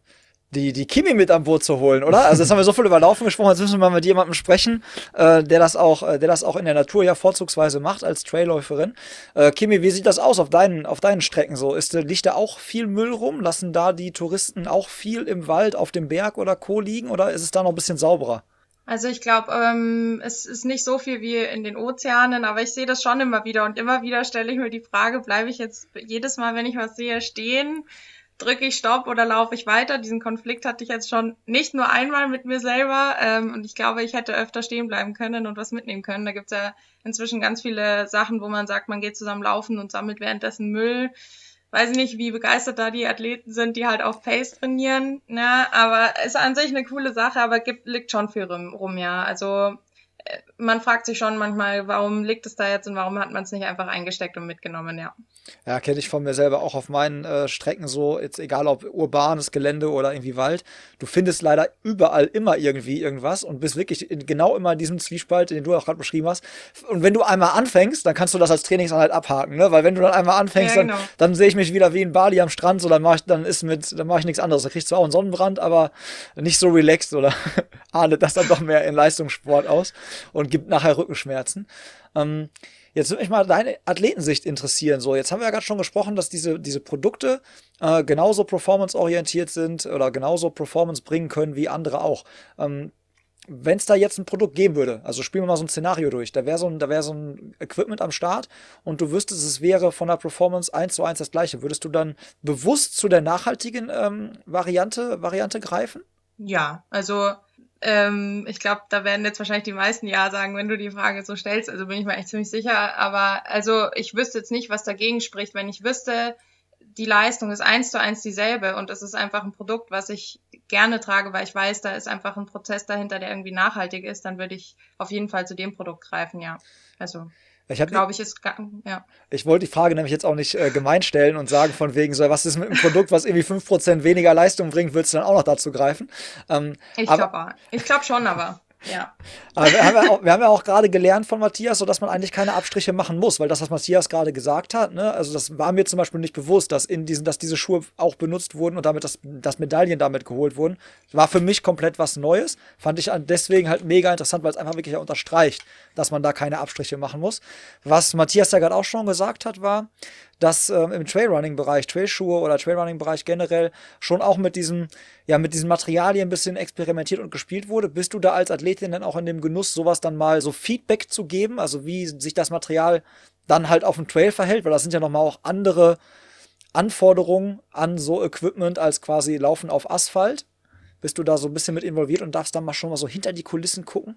die, die Kimi mit an Boot zu holen, oder? Also jetzt haben wir so viel über Laufen gesprochen, jetzt müssen wir mal mit jemandem sprechen, äh, der das auch, äh, der das auch in der Natur ja vorzugsweise macht als Trailläuferin. Äh, Kimi, wie sieht das aus auf deinen, auf deinen Strecken so? Ist, liegt da auch viel Müll rum? Lassen da die Touristen auch viel im Wald, auf dem Berg oder Co. liegen oder ist es da noch ein bisschen sauberer? Also ich glaube, ähm, es ist nicht so viel wie in den Ozeanen, aber ich sehe das schon immer wieder und immer wieder stelle ich mir die Frage, bleibe ich jetzt jedes Mal, wenn ich was sehe, stehen? Drücke ich Stopp oder laufe ich weiter. Diesen Konflikt hatte ich jetzt schon nicht nur einmal mit mir selber ähm, und ich glaube, ich hätte öfter stehen bleiben können und was mitnehmen können. Da gibt's ja inzwischen ganz viele Sachen, wo man sagt, man geht zusammen laufen und sammelt währenddessen Müll. Weiß ich nicht, wie begeistert da die Athleten sind, die halt auf Pace trainieren. Ne? Aber ist an sich eine coole Sache, aber gibt, liegt schon viel rum, rum ja. Also man fragt sich schon manchmal, warum liegt es da jetzt und warum hat man es nicht einfach eingesteckt und mitgenommen, ja. Ja, kenne ich von mir selber auch auf meinen äh, Strecken so, jetzt egal ob urbanes Gelände oder irgendwie Wald. Du findest leider überall immer irgendwie irgendwas und bist wirklich in, genau immer in diesem Zwiespalt, den du auch gerade beschrieben hast. Und wenn du einmal anfängst, dann kannst du das als Trainingsanhalt abhaken, ne? Weil wenn du dann einmal anfängst, ja, genau. dann, dann sehe ich mich wieder wie in Bali am Strand, so dann mache ich, dann ist mit, dann mache ich nichts anderes. Da kriegst du auch einen Sonnenbrand, aber nicht so relaxed oder ahne das dann doch mehr in Leistungssport aus und gibt nachher Rückenschmerzen. Ähm, Jetzt würde mich mal deine Athletensicht interessieren. So, jetzt haben wir ja gerade schon gesprochen, dass diese, diese Produkte äh, genauso performanceorientiert sind oder genauso Performance bringen können wie andere auch. Ähm, wenn es da jetzt ein Produkt geben würde, also spielen wir mal so ein Szenario durch, da wäre so, ein, wär so ein Equipment am Start und du wüsstest, es wäre von der Performance eins zu eins das gleiche, würdest du dann bewusst zu der nachhaltigen ähm, Variante, Variante greifen? Ja, also ähm, ich glaube, da werden jetzt wahrscheinlich die meisten Ja sagen, wenn du die Frage so stellst. Also bin ich mir echt ziemlich sicher. Aber also ich wüsste jetzt nicht, was dagegen spricht. Wenn ich wüsste, die Leistung ist eins zu eins dieselbe und es ist einfach ein Produkt, was ich gerne trage, weil ich weiß, da ist einfach ein Prozess dahinter, der irgendwie nachhaltig ist, dann würde ich auf jeden Fall zu dem Produkt greifen, ja. Also ich glaube ich ist ja. Ich wollte die Frage nämlich jetzt auch nicht äh, gemein stellen und sagen von wegen so, was ist mit einem Produkt, was irgendwie 5% weniger Leistung bringt, würdest du dann auch noch dazu greifen? Ähm, ich glaube ich glaube schon, aber ja. Aber wir haben ja auch, haben ja auch gerade gelernt von Matthias, so dass man eigentlich keine Abstriche machen muss, weil das, was Matthias gerade gesagt hat, ne, also das war mir zum Beispiel nicht bewusst, dass in diesen, dass diese Schuhe auch benutzt wurden und damit das, dass Medaillen damit geholt wurden. War für mich komplett was Neues. Fand ich deswegen halt mega interessant, weil es einfach wirklich unterstreicht, dass man da keine Abstriche machen muss. Was Matthias ja gerade auch schon gesagt hat, war, dass ähm, im Trailrunning-Bereich, Trailschuhe oder Trailrunning-Bereich generell schon auch mit diesem, ja, mit diesen Materialien ein bisschen experimentiert und gespielt wurde. Bist du da als Athletin dann auch in dem Genuss, sowas dann mal so Feedback zu geben? Also wie sich das Material dann halt auf dem Trail verhält? Weil das sind ja nochmal auch andere Anforderungen an so Equipment als quasi Laufen auf Asphalt. Bist du da so ein bisschen mit involviert und darfst dann mal schon mal so hinter die Kulissen gucken?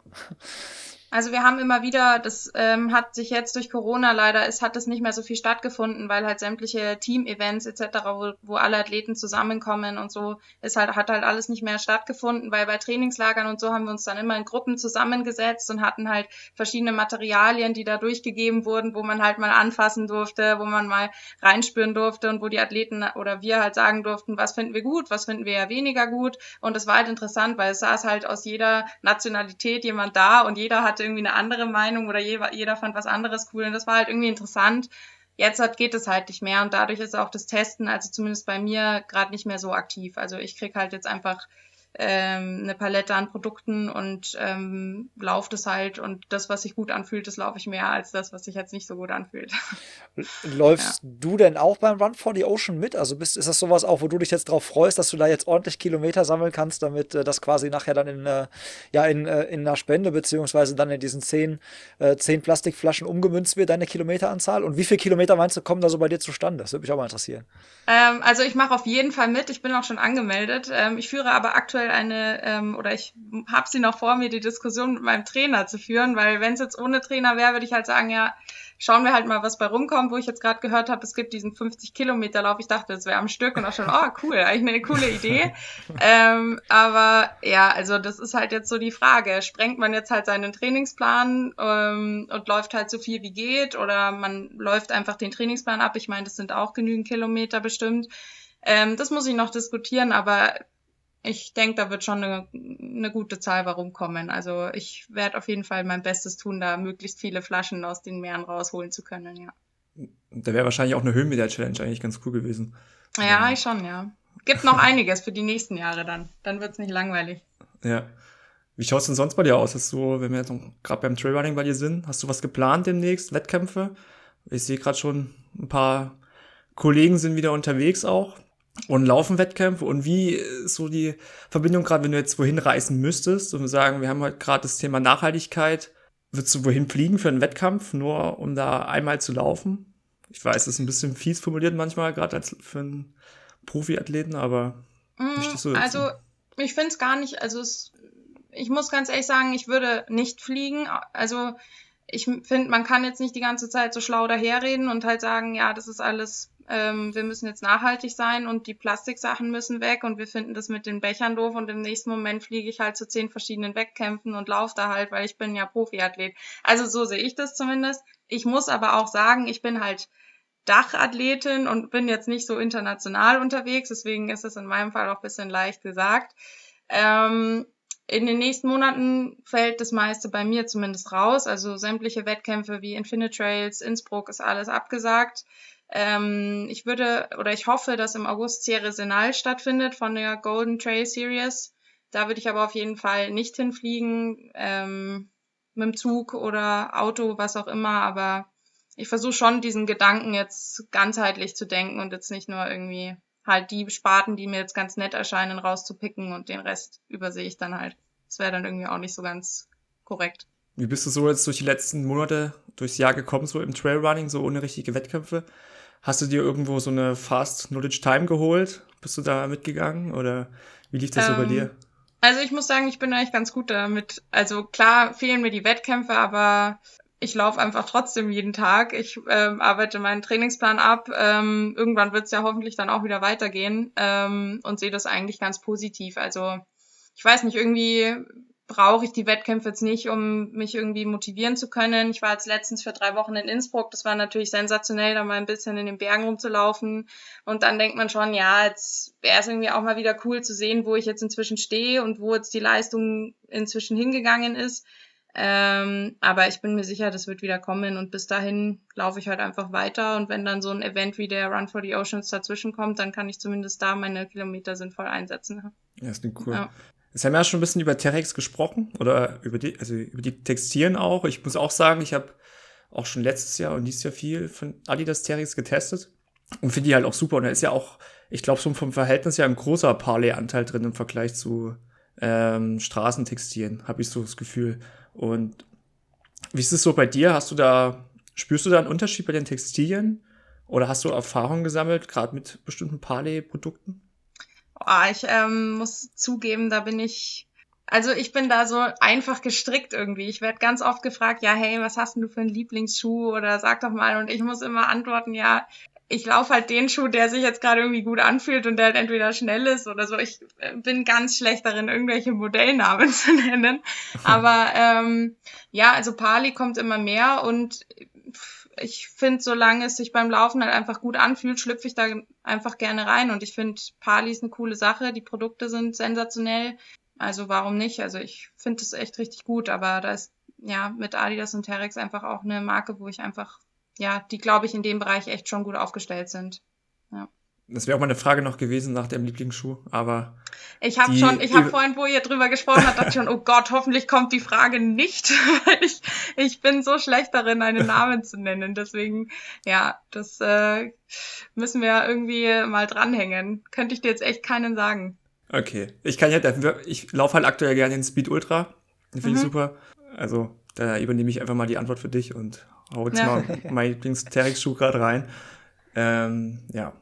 Also wir haben immer wieder, das ähm, hat sich jetzt durch Corona leider, es hat es nicht mehr so viel stattgefunden, weil halt sämtliche Team-Events etc., wo, wo alle Athleten zusammenkommen und so, ist halt, hat halt alles nicht mehr stattgefunden, weil bei Trainingslagern und so haben wir uns dann immer in Gruppen zusammengesetzt und hatten halt verschiedene Materialien, die da durchgegeben wurden, wo man halt mal anfassen durfte, wo man mal reinspüren durfte und wo die Athleten oder wir halt sagen durften, was finden wir gut, was finden wir ja weniger gut. Und es war halt interessant, weil es saß halt aus jeder Nationalität jemand da und jeder hat hatte irgendwie eine andere Meinung oder jeder, fand was anderes cool und das war halt irgendwie interessant. Jetzt hat, geht es halt nicht mehr und dadurch ist auch das Testen, also zumindest bei mir, gerade nicht mehr so aktiv. Also ich krieg halt jetzt einfach ähm, eine Palette an Produkten und ähm, laufe das halt und das, was sich gut anfühlt, das laufe ich mehr als das, was sich jetzt nicht so gut anfühlt. Läufst ja. du denn auch beim Run for the Ocean mit? Also bist, ist das sowas auch, wo du dich jetzt drauf freust, dass du da jetzt ordentlich Kilometer sammeln kannst, damit äh, das quasi nachher dann in, äh, ja, in, äh, in einer Spende beziehungsweise dann in diesen zehn, äh, zehn Plastikflaschen umgemünzt wird, deine Kilometeranzahl? Und wie viele Kilometer meinst du, kommen da so bei dir zustande? Das würde mich auch mal interessieren. Ähm, also ich mache auf jeden Fall mit, ich bin auch schon angemeldet. Ähm, ich führe aber aktuell aktuell eine, ähm, oder ich habe sie noch vor mir, die Diskussion mit meinem Trainer zu führen, weil wenn es jetzt ohne Trainer wäre, würde ich halt sagen, ja, schauen wir halt mal, was bei rumkommt, wo ich jetzt gerade gehört habe, es gibt diesen 50 Kilometer Lauf. Ich dachte, das wäre am Stück und auch schon, oh cool, eigentlich eine coole Idee. ähm, aber ja, also das ist halt jetzt so die Frage. Sprengt man jetzt halt seinen Trainingsplan ähm, und läuft halt so viel wie geht oder man läuft einfach den Trainingsplan ab? Ich meine, das sind auch genügend Kilometer bestimmt. Ähm, das muss ich noch diskutieren, aber ich denke, da wird schon eine, eine gute Zahl warum kommen. Also ich werde auf jeden Fall mein Bestes tun, da möglichst viele Flaschen aus den Meeren rausholen zu können, ja. Da wäre wahrscheinlich auch eine Höhenmeter-Challenge eigentlich ganz cool gewesen. Ja, ich schon, ja. gibt noch einiges für die nächsten Jahre dann. Dann wird's nicht langweilig. Ja. Wie schaut's denn sonst bei dir aus? Hast du, wenn wir jetzt gerade beim Trailrunning bei dir sind, hast du was geplant demnächst? Wettkämpfe? Ich sehe gerade schon ein paar Kollegen sind wieder unterwegs auch und laufen Wettkämpfe. Und wie ist so die Verbindung gerade, wenn du jetzt wohin reisen müsstest und wir sagen, wir haben heute gerade das Thema Nachhaltigkeit. Würdest du wohin fliegen für einen Wettkampf, nur um da einmal zu laufen? Ich weiß, das ist ein bisschen fies formuliert manchmal, gerade als für einen Profiathleten, aber mm, so Also, ich finde es gar nicht, also es, ich muss ganz ehrlich sagen, ich würde nicht fliegen. Also, ich finde, man kann jetzt nicht die ganze Zeit so schlau daherreden und halt sagen, ja, das ist alles, ähm, wir müssen jetzt nachhaltig sein und die Plastiksachen müssen weg und wir finden das mit den Bechern doof und im nächsten Moment fliege ich halt zu zehn verschiedenen Wettkämpfen und laufe da halt, weil ich bin ja Profiathlet. Also so sehe ich das zumindest. Ich muss aber auch sagen, ich bin halt Dachathletin und bin jetzt nicht so international unterwegs, deswegen ist es in meinem Fall auch ein bisschen leicht gesagt. Ähm, in den nächsten Monaten fällt das meiste bei mir zumindest raus. Also sämtliche Wettkämpfe wie Infinite Trails, Innsbruck ist alles abgesagt. Ähm, ich würde oder ich hoffe, dass im August Sierra Senal stattfindet von der Golden Trail Series. Da würde ich aber auf jeden Fall nicht hinfliegen, ähm, mit dem Zug oder Auto, was auch immer. Aber ich versuche schon diesen Gedanken jetzt ganzheitlich zu denken und jetzt nicht nur irgendwie halt die Sparten, die mir jetzt ganz nett erscheinen, rauszupicken und den Rest übersehe ich dann halt. Das wäre dann irgendwie auch nicht so ganz korrekt. Wie bist du so jetzt durch die letzten Monate durchs Jahr gekommen, so im Trailrunning, so ohne richtige Wettkämpfe? Hast du dir irgendwo so eine Fast Knowledge Time geholt? Bist du da mitgegangen oder wie lief das ähm, so bei ähm, dir? Also ich muss sagen, ich bin eigentlich ganz gut damit. Also klar fehlen mir die Wettkämpfe, aber ich laufe einfach trotzdem jeden Tag. Ich ähm, arbeite meinen Trainingsplan ab. Ähm, irgendwann wird es ja hoffentlich dann auch wieder weitergehen ähm, und sehe das eigentlich ganz positiv. Also ich weiß nicht, irgendwie brauche ich die Wettkämpfe jetzt nicht, um mich irgendwie motivieren zu können. Ich war jetzt letztens für drei Wochen in Innsbruck. Das war natürlich sensationell, da mal ein bisschen in den Bergen rumzulaufen. Und dann denkt man schon, ja, jetzt wäre es irgendwie auch mal wieder cool zu sehen, wo ich jetzt inzwischen stehe und wo jetzt die Leistung inzwischen hingegangen ist. Ähm, aber ich bin mir sicher, das wird wieder kommen und bis dahin laufe ich halt einfach weiter und wenn dann so ein Event wie der Run for the Oceans dazwischen kommt, dann kann ich zumindest da meine Kilometer sinnvoll einsetzen. Ja, ist cool. Ja. Jetzt haben ja schon ein bisschen über Terex gesprochen oder über die, also über die Textilien auch. Ich muss auch sagen, ich habe auch schon letztes Jahr und dieses Jahr viel von Adidas Terex getestet und finde die halt auch super. Und da ist ja auch, ich glaube, so vom Verhältnis ja ein großer Parley-Anteil drin im Vergleich zu ähm, Straßentextilien, habe ich so das Gefühl. Und wie ist es so bei dir? Hast du da, spürst du da einen Unterschied bei den Textilien? Oder hast du Erfahrungen gesammelt, gerade mit bestimmten Parley-Produkten? Oh, ich ähm, muss zugeben, da bin ich also ich bin da so einfach gestrickt irgendwie. Ich werde ganz oft gefragt, ja, hey, was hast denn du für einen Lieblingsschuh? Oder sag doch mal. Und ich muss immer antworten, ja, ich laufe halt den Schuh, der sich jetzt gerade irgendwie gut anfühlt und der halt entweder schnell ist oder so. Ich äh, bin ganz schlecht darin, irgendwelche Modellnamen zu nennen. Aber ähm, ja, also Pali kommt immer mehr und ich finde, solange es sich beim Laufen halt einfach gut anfühlt, schlüpfe ich da einfach gerne rein. Und ich finde, Pali ist eine coole Sache. Die Produkte sind sensationell. Also warum nicht? Also ich finde es echt richtig gut. Aber da ist ja mit Adidas und Terex einfach auch eine Marke, wo ich einfach ja, die, glaube ich, in dem Bereich echt schon gut aufgestellt sind. Das wäre auch mal eine Frage noch gewesen nach dem Lieblingsschuh, aber. Ich habe schon, ich habe vorhin, wo ihr drüber gesprochen habt, dachte ich schon, oh Gott, hoffentlich kommt die Frage nicht, weil ich, ich bin so schlecht darin, einen Namen zu nennen. Deswegen, ja, das äh, müssen wir irgendwie mal dranhängen. Könnte ich dir jetzt echt keinen sagen. Okay. Ich kann ja, ich laufe halt aktuell gerne in Speed Ultra. Den finde mhm. ich super. Also, da übernehme ich einfach mal die Antwort für dich und hau jetzt ja. mal mein Lieblings-Terex-Schuh gerade rein. Ähm, ja.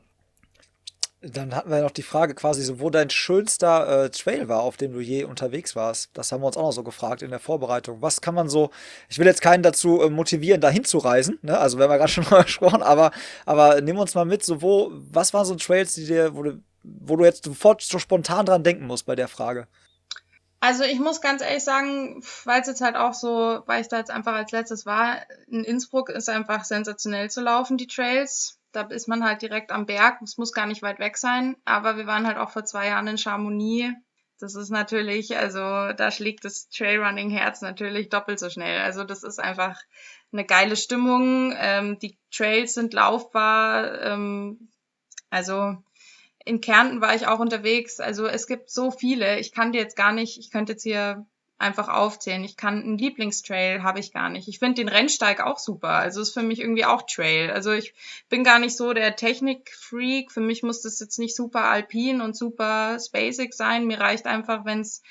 Dann hatten wir noch die Frage quasi so, wo dein schönster äh, Trail war, auf dem du je unterwegs warst. Das haben wir uns auch noch so gefragt in der Vorbereitung. Was kann man so, ich will jetzt keinen dazu äh, motivieren, dahin zu reisen, ne? Also wir haben ja gerade schon mal gesprochen, aber, aber nimm uns mal mit, so wo, was waren so Trails, die dir, wo du, wo du jetzt sofort so spontan dran denken musst bei der Frage? Also ich muss ganz ehrlich sagen, weil es jetzt halt auch so, weil ich da jetzt einfach als letztes war, in Innsbruck ist einfach sensationell zu laufen, die Trails. Da ist man halt direkt am Berg, es muss gar nicht weit weg sein. Aber wir waren halt auch vor zwei Jahren in Chamonix. Das ist natürlich, also da schlägt das Trailrunning-Herz natürlich doppelt so schnell. Also das ist einfach eine geile Stimmung. Ähm, die Trails sind laufbar. Ähm, also in Kärnten war ich auch unterwegs. Also es gibt so viele. Ich kann dir jetzt gar nicht, ich könnte jetzt hier einfach aufzählen. Ich kann einen Lieblingstrail habe ich gar nicht. Ich finde den Rennsteig auch super. Also ist für mich irgendwie auch Trail. Also ich bin gar nicht so der Technik-Freak. Für mich muss das jetzt nicht super alpin und super spacig sein. Mir reicht einfach, wenn es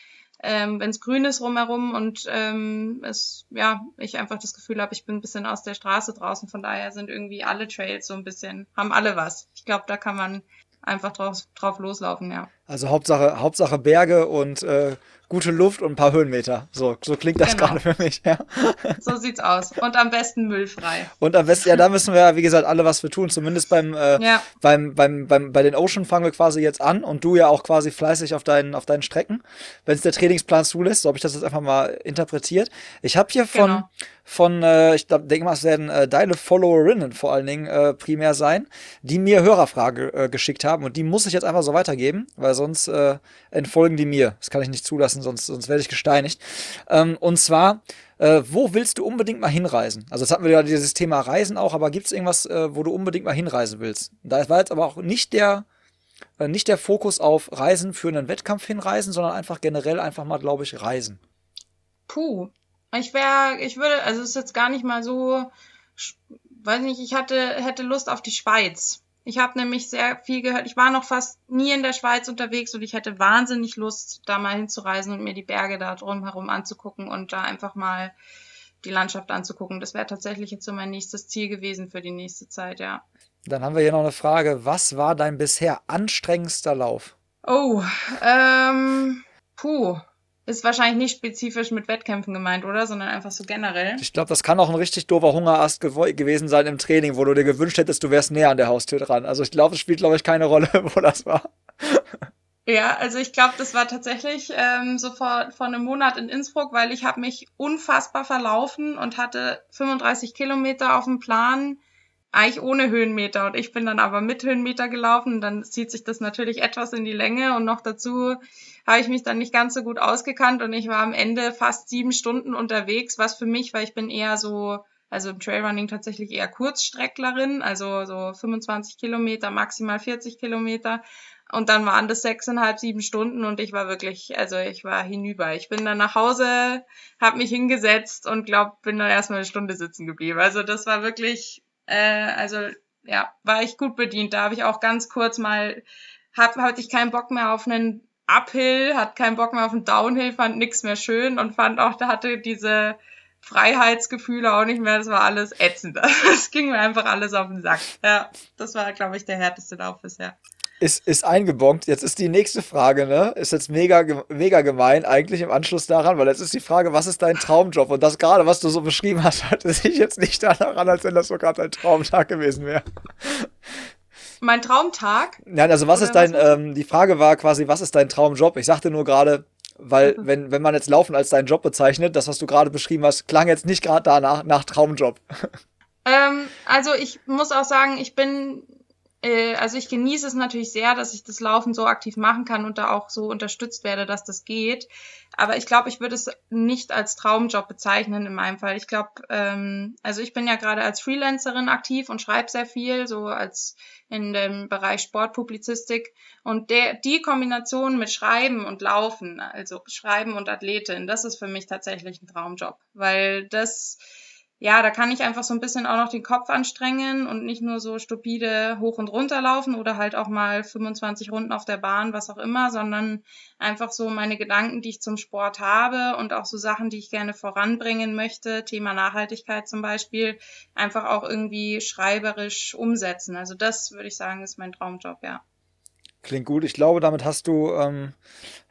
ähm, wenn es grün ist rumherum und ähm, es, ja, ich einfach das Gefühl habe, ich bin ein bisschen aus der Straße draußen. Von daher sind irgendwie alle Trails so ein bisschen, haben alle was. Ich glaube, da kann man einfach drauf, drauf loslaufen, ja. Also Hauptsache, Hauptsache Berge und äh, gute Luft und ein paar Höhenmeter. So, so klingt das genau. gerade für mich, ja. So sieht's aus. Und am besten müllfrei. Und am besten, ja, da müssen wir, wie gesagt, alle was für tun. Zumindest beim, äh, ja. beim, beim, beim, bei den Ocean fangen wir quasi jetzt an und du ja auch quasi fleißig auf deinen, auf deinen Strecken, wenn es der Trainingsplan zulässt. So habe ich das jetzt einfach mal interpretiert. Ich habe hier von, genau. von, äh, ich glaube, denke mal, es werden äh, deine Followerinnen vor allen Dingen äh, primär sein, die mir Hörerfrage äh, geschickt haben und die muss ich jetzt einfach so weitergeben, weil sonst äh, entfolgen die mir. Das kann ich nicht zulassen, sonst, sonst werde ich gesteinigt. Ähm, und zwar, äh, wo willst du unbedingt mal hinreisen? Also jetzt hatten wir ja dieses Thema Reisen auch, aber gibt es irgendwas, äh, wo du unbedingt mal hinreisen willst? Da war jetzt aber auch nicht der, äh, nicht der Fokus auf Reisen für einen Wettkampf hinreisen, sondern einfach generell einfach mal, glaube ich, reisen. Puh. Ich wäre, ich würde, also es ist jetzt gar nicht mal so, weiß nicht, ich hatte, hätte Lust auf die Schweiz. Ich habe nämlich sehr viel gehört. Ich war noch fast nie in der Schweiz unterwegs und ich hätte wahnsinnig Lust, da mal hinzureisen und mir die Berge da drumherum anzugucken und da einfach mal die Landschaft anzugucken. Das wäre tatsächlich jetzt so mein nächstes Ziel gewesen für die nächste Zeit, ja. Dann haben wir hier noch eine Frage. Was war dein bisher anstrengendster Lauf? Oh, ähm, puh. Ist wahrscheinlich nicht spezifisch mit Wettkämpfen gemeint, oder? Sondern einfach so generell. Ich glaube, das kann auch ein richtig doofer Hungerast gew gewesen sein im Training, wo du dir gewünscht hättest, du wärst näher an der Haustür dran. Also ich glaube, es spielt, glaube ich, keine Rolle, wo das war. Ja, also ich glaube, das war tatsächlich ähm, so vor, vor einem Monat in Innsbruck, weil ich habe mich unfassbar verlaufen und hatte 35 Kilometer auf dem Plan, eigentlich ohne Höhenmeter. Und ich bin dann aber mit Höhenmeter gelaufen. Dann zieht sich das natürlich etwas in die Länge und noch dazu habe ich mich dann nicht ganz so gut ausgekannt und ich war am Ende fast sieben Stunden unterwegs, was für mich, weil ich bin eher so, also im Trailrunning tatsächlich eher Kurzstrecklerin, also so 25 Kilometer, maximal 40 Kilometer. Und dann waren das sechseinhalb, sieben Stunden und ich war wirklich, also ich war hinüber. Ich bin dann nach Hause, habe mich hingesetzt und glaub, bin dann erstmal eine Stunde sitzen geblieben. Also das war wirklich, äh, also ja, war ich gut bedient. Da habe ich auch ganz kurz mal, hab, hatte ich keinen Bock mehr auf einen Uphill, hat keinen Bock mehr auf den Downhill, fand nichts mehr schön und fand auch, da hatte diese Freiheitsgefühle auch nicht mehr. Das war alles ätzend. Das ging mir einfach alles auf den Sack. Ja, das war, glaube ich, der härteste Lauf bisher. Ist, ist eingebongt. Jetzt ist die nächste Frage, ne? Ist jetzt mega, mega gemein eigentlich im Anschluss daran, weil jetzt ist die Frage, was ist dein Traumjob? Und das gerade, was du so beschrieben hast, hört sich jetzt nicht danach an, als wenn das so gerade dein Traumtag gewesen wäre. Mein Traumtag? Nein, also was Oder ist dein, was ähm, die Frage war quasi, was ist dein Traumjob? Ich sagte nur gerade, weil mhm. wenn, wenn man jetzt Laufen als deinen Job bezeichnet, das, was du gerade beschrieben hast, klang jetzt nicht gerade danach nach Traumjob. Ähm, also ich muss auch sagen, ich bin also ich genieße es natürlich sehr, dass ich das Laufen so aktiv machen kann und da auch so unterstützt werde, dass das geht. Aber ich glaube, ich würde es nicht als Traumjob bezeichnen in meinem Fall. Ich glaube, ähm, also ich bin ja gerade als Freelancerin aktiv und schreibe sehr viel, so als in dem Bereich Sportpublizistik. Und der, die Kombination mit Schreiben und Laufen, also Schreiben und Athletin, das ist für mich tatsächlich ein Traumjob, weil das ja, da kann ich einfach so ein bisschen auch noch den Kopf anstrengen und nicht nur so stupide hoch und runter laufen oder halt auch mal 25 Runden auf der Bahn, was auch immer, sondern einfach so meine Gedanken, die ich zum Sport habe und auch so Sachen, die ich gerne voranbringen möchte, Thema Nachhaltigkeit zum Beispiel, einfach auch irgendwie schreiberisch umsetzen. Also das würde ich sagen, ist mein Traumjob, ja. Klingt gut. Ich glaube, damit hast du ähm,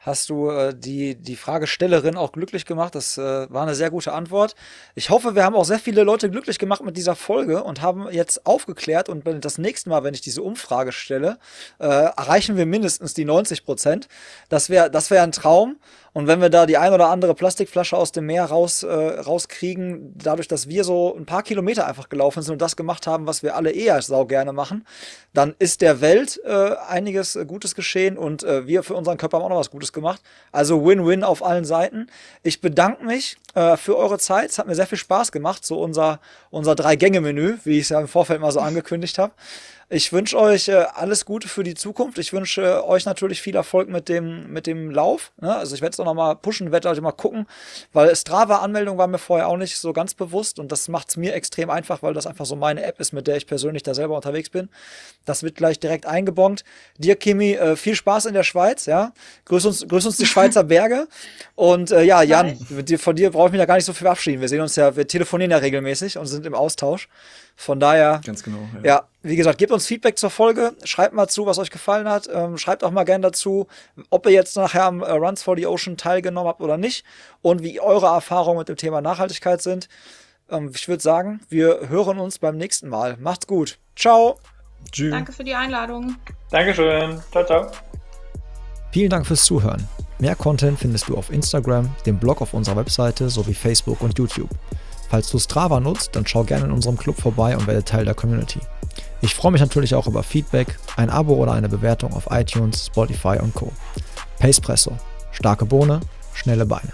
hast du äh, die, die Fragestellerin auch glücklich gemacht. Das äh, war eine sehr gute Antwort. Ich hoffe, wir haben auch sehr viele Leute glücklich gemacht mit dieser Folge und haben jetzt aufgeklärt und das nächste Mal, wenn ich diese Umfrage stelle, äh, erreichen wir mindestens die 90 Prozent. Das wäre das wär ein Traum. Und wenn wir da die ein oder andere Plastikflasche aus dem Meer raus, äh, rauskriegen, dadurch, dass wir so ein paar Kilometer einfach gelaufen sind und das gemacht haben, was wir alle eher sau gerne machen, dann ist der Welt äh, einiges Gutes geschehen und äh, wir für unseren Körper haben auch noch was Gutes gemacht. Also Win-Win auf allen Seiten. Ich bedanke mich äh, für eure Zeit. Es hat mir sehr viel Spaß gemacht, so unser, unser Drei-Gänge-Menü, wie ich es ja im Vorfeld mal so angekündigt habe. Ich wünsche euch äh, alles Gute für die Zukunft. Ich wünsche äh, euch natürlich viel Erfolg mit dem, mit dem Lauf. Ne? Also ich werde es auch noch mal pushen, werde halt mal gucken, weil Strava-Anmeldung war mir vorher auch nicht so ganz bewusst und das macht es mir extrem einfach, weil das einfach so meine App ist, mit der ich persönlich da selber unterwegs bin. Das wird gleich direkt eingebongt. Dir, Kimi, äh, viel Spaß in der Schweiz, ja. Grüß uns, grüß uns die Schweizer Berge. Und äh, ja, Jan, dir, von dir brauche ich mich da gar nicht so viel verabschieden. Wir sehen uns ja, wir telefonieren ja regelmäßig und sind im Austausch. Von daher, ganz genau. Ja. ja. Wie gesagt, gebt uns Feedback zur Folge. Schreibt mal zu, was euch gefallen hat. Ähm, schreibt auch mal gerne dazu, ob ihr jetzt nachher am äh, Runs for the Ocean teilgenommen habt oder nicht und wie eure Erfahrungen mit dem Thema Nachhaltigkeit sind. Ähm, ich würde sagen, wir hören uns beim nächsten Mal. Macht's gut. Ciao. Tschüss. Danke für die Einladung. Dankeschön. Ciao, ciao. Vielen Dank fürs Zuhören. Mehr Content findest du auf Instagram, dem Blog auf unserer Webseite sowie Facebook und YouTube. Falls du Strava nutzt, dann schau gerne in unserem Club vorbei und werde Teil der Community. Ich freue mich natürlich auch über Feedback, ein Abo oder eine Bewertung auf iTunes, Spotify und Co. Pacepresso. Starke Bohne, schnelle Beine.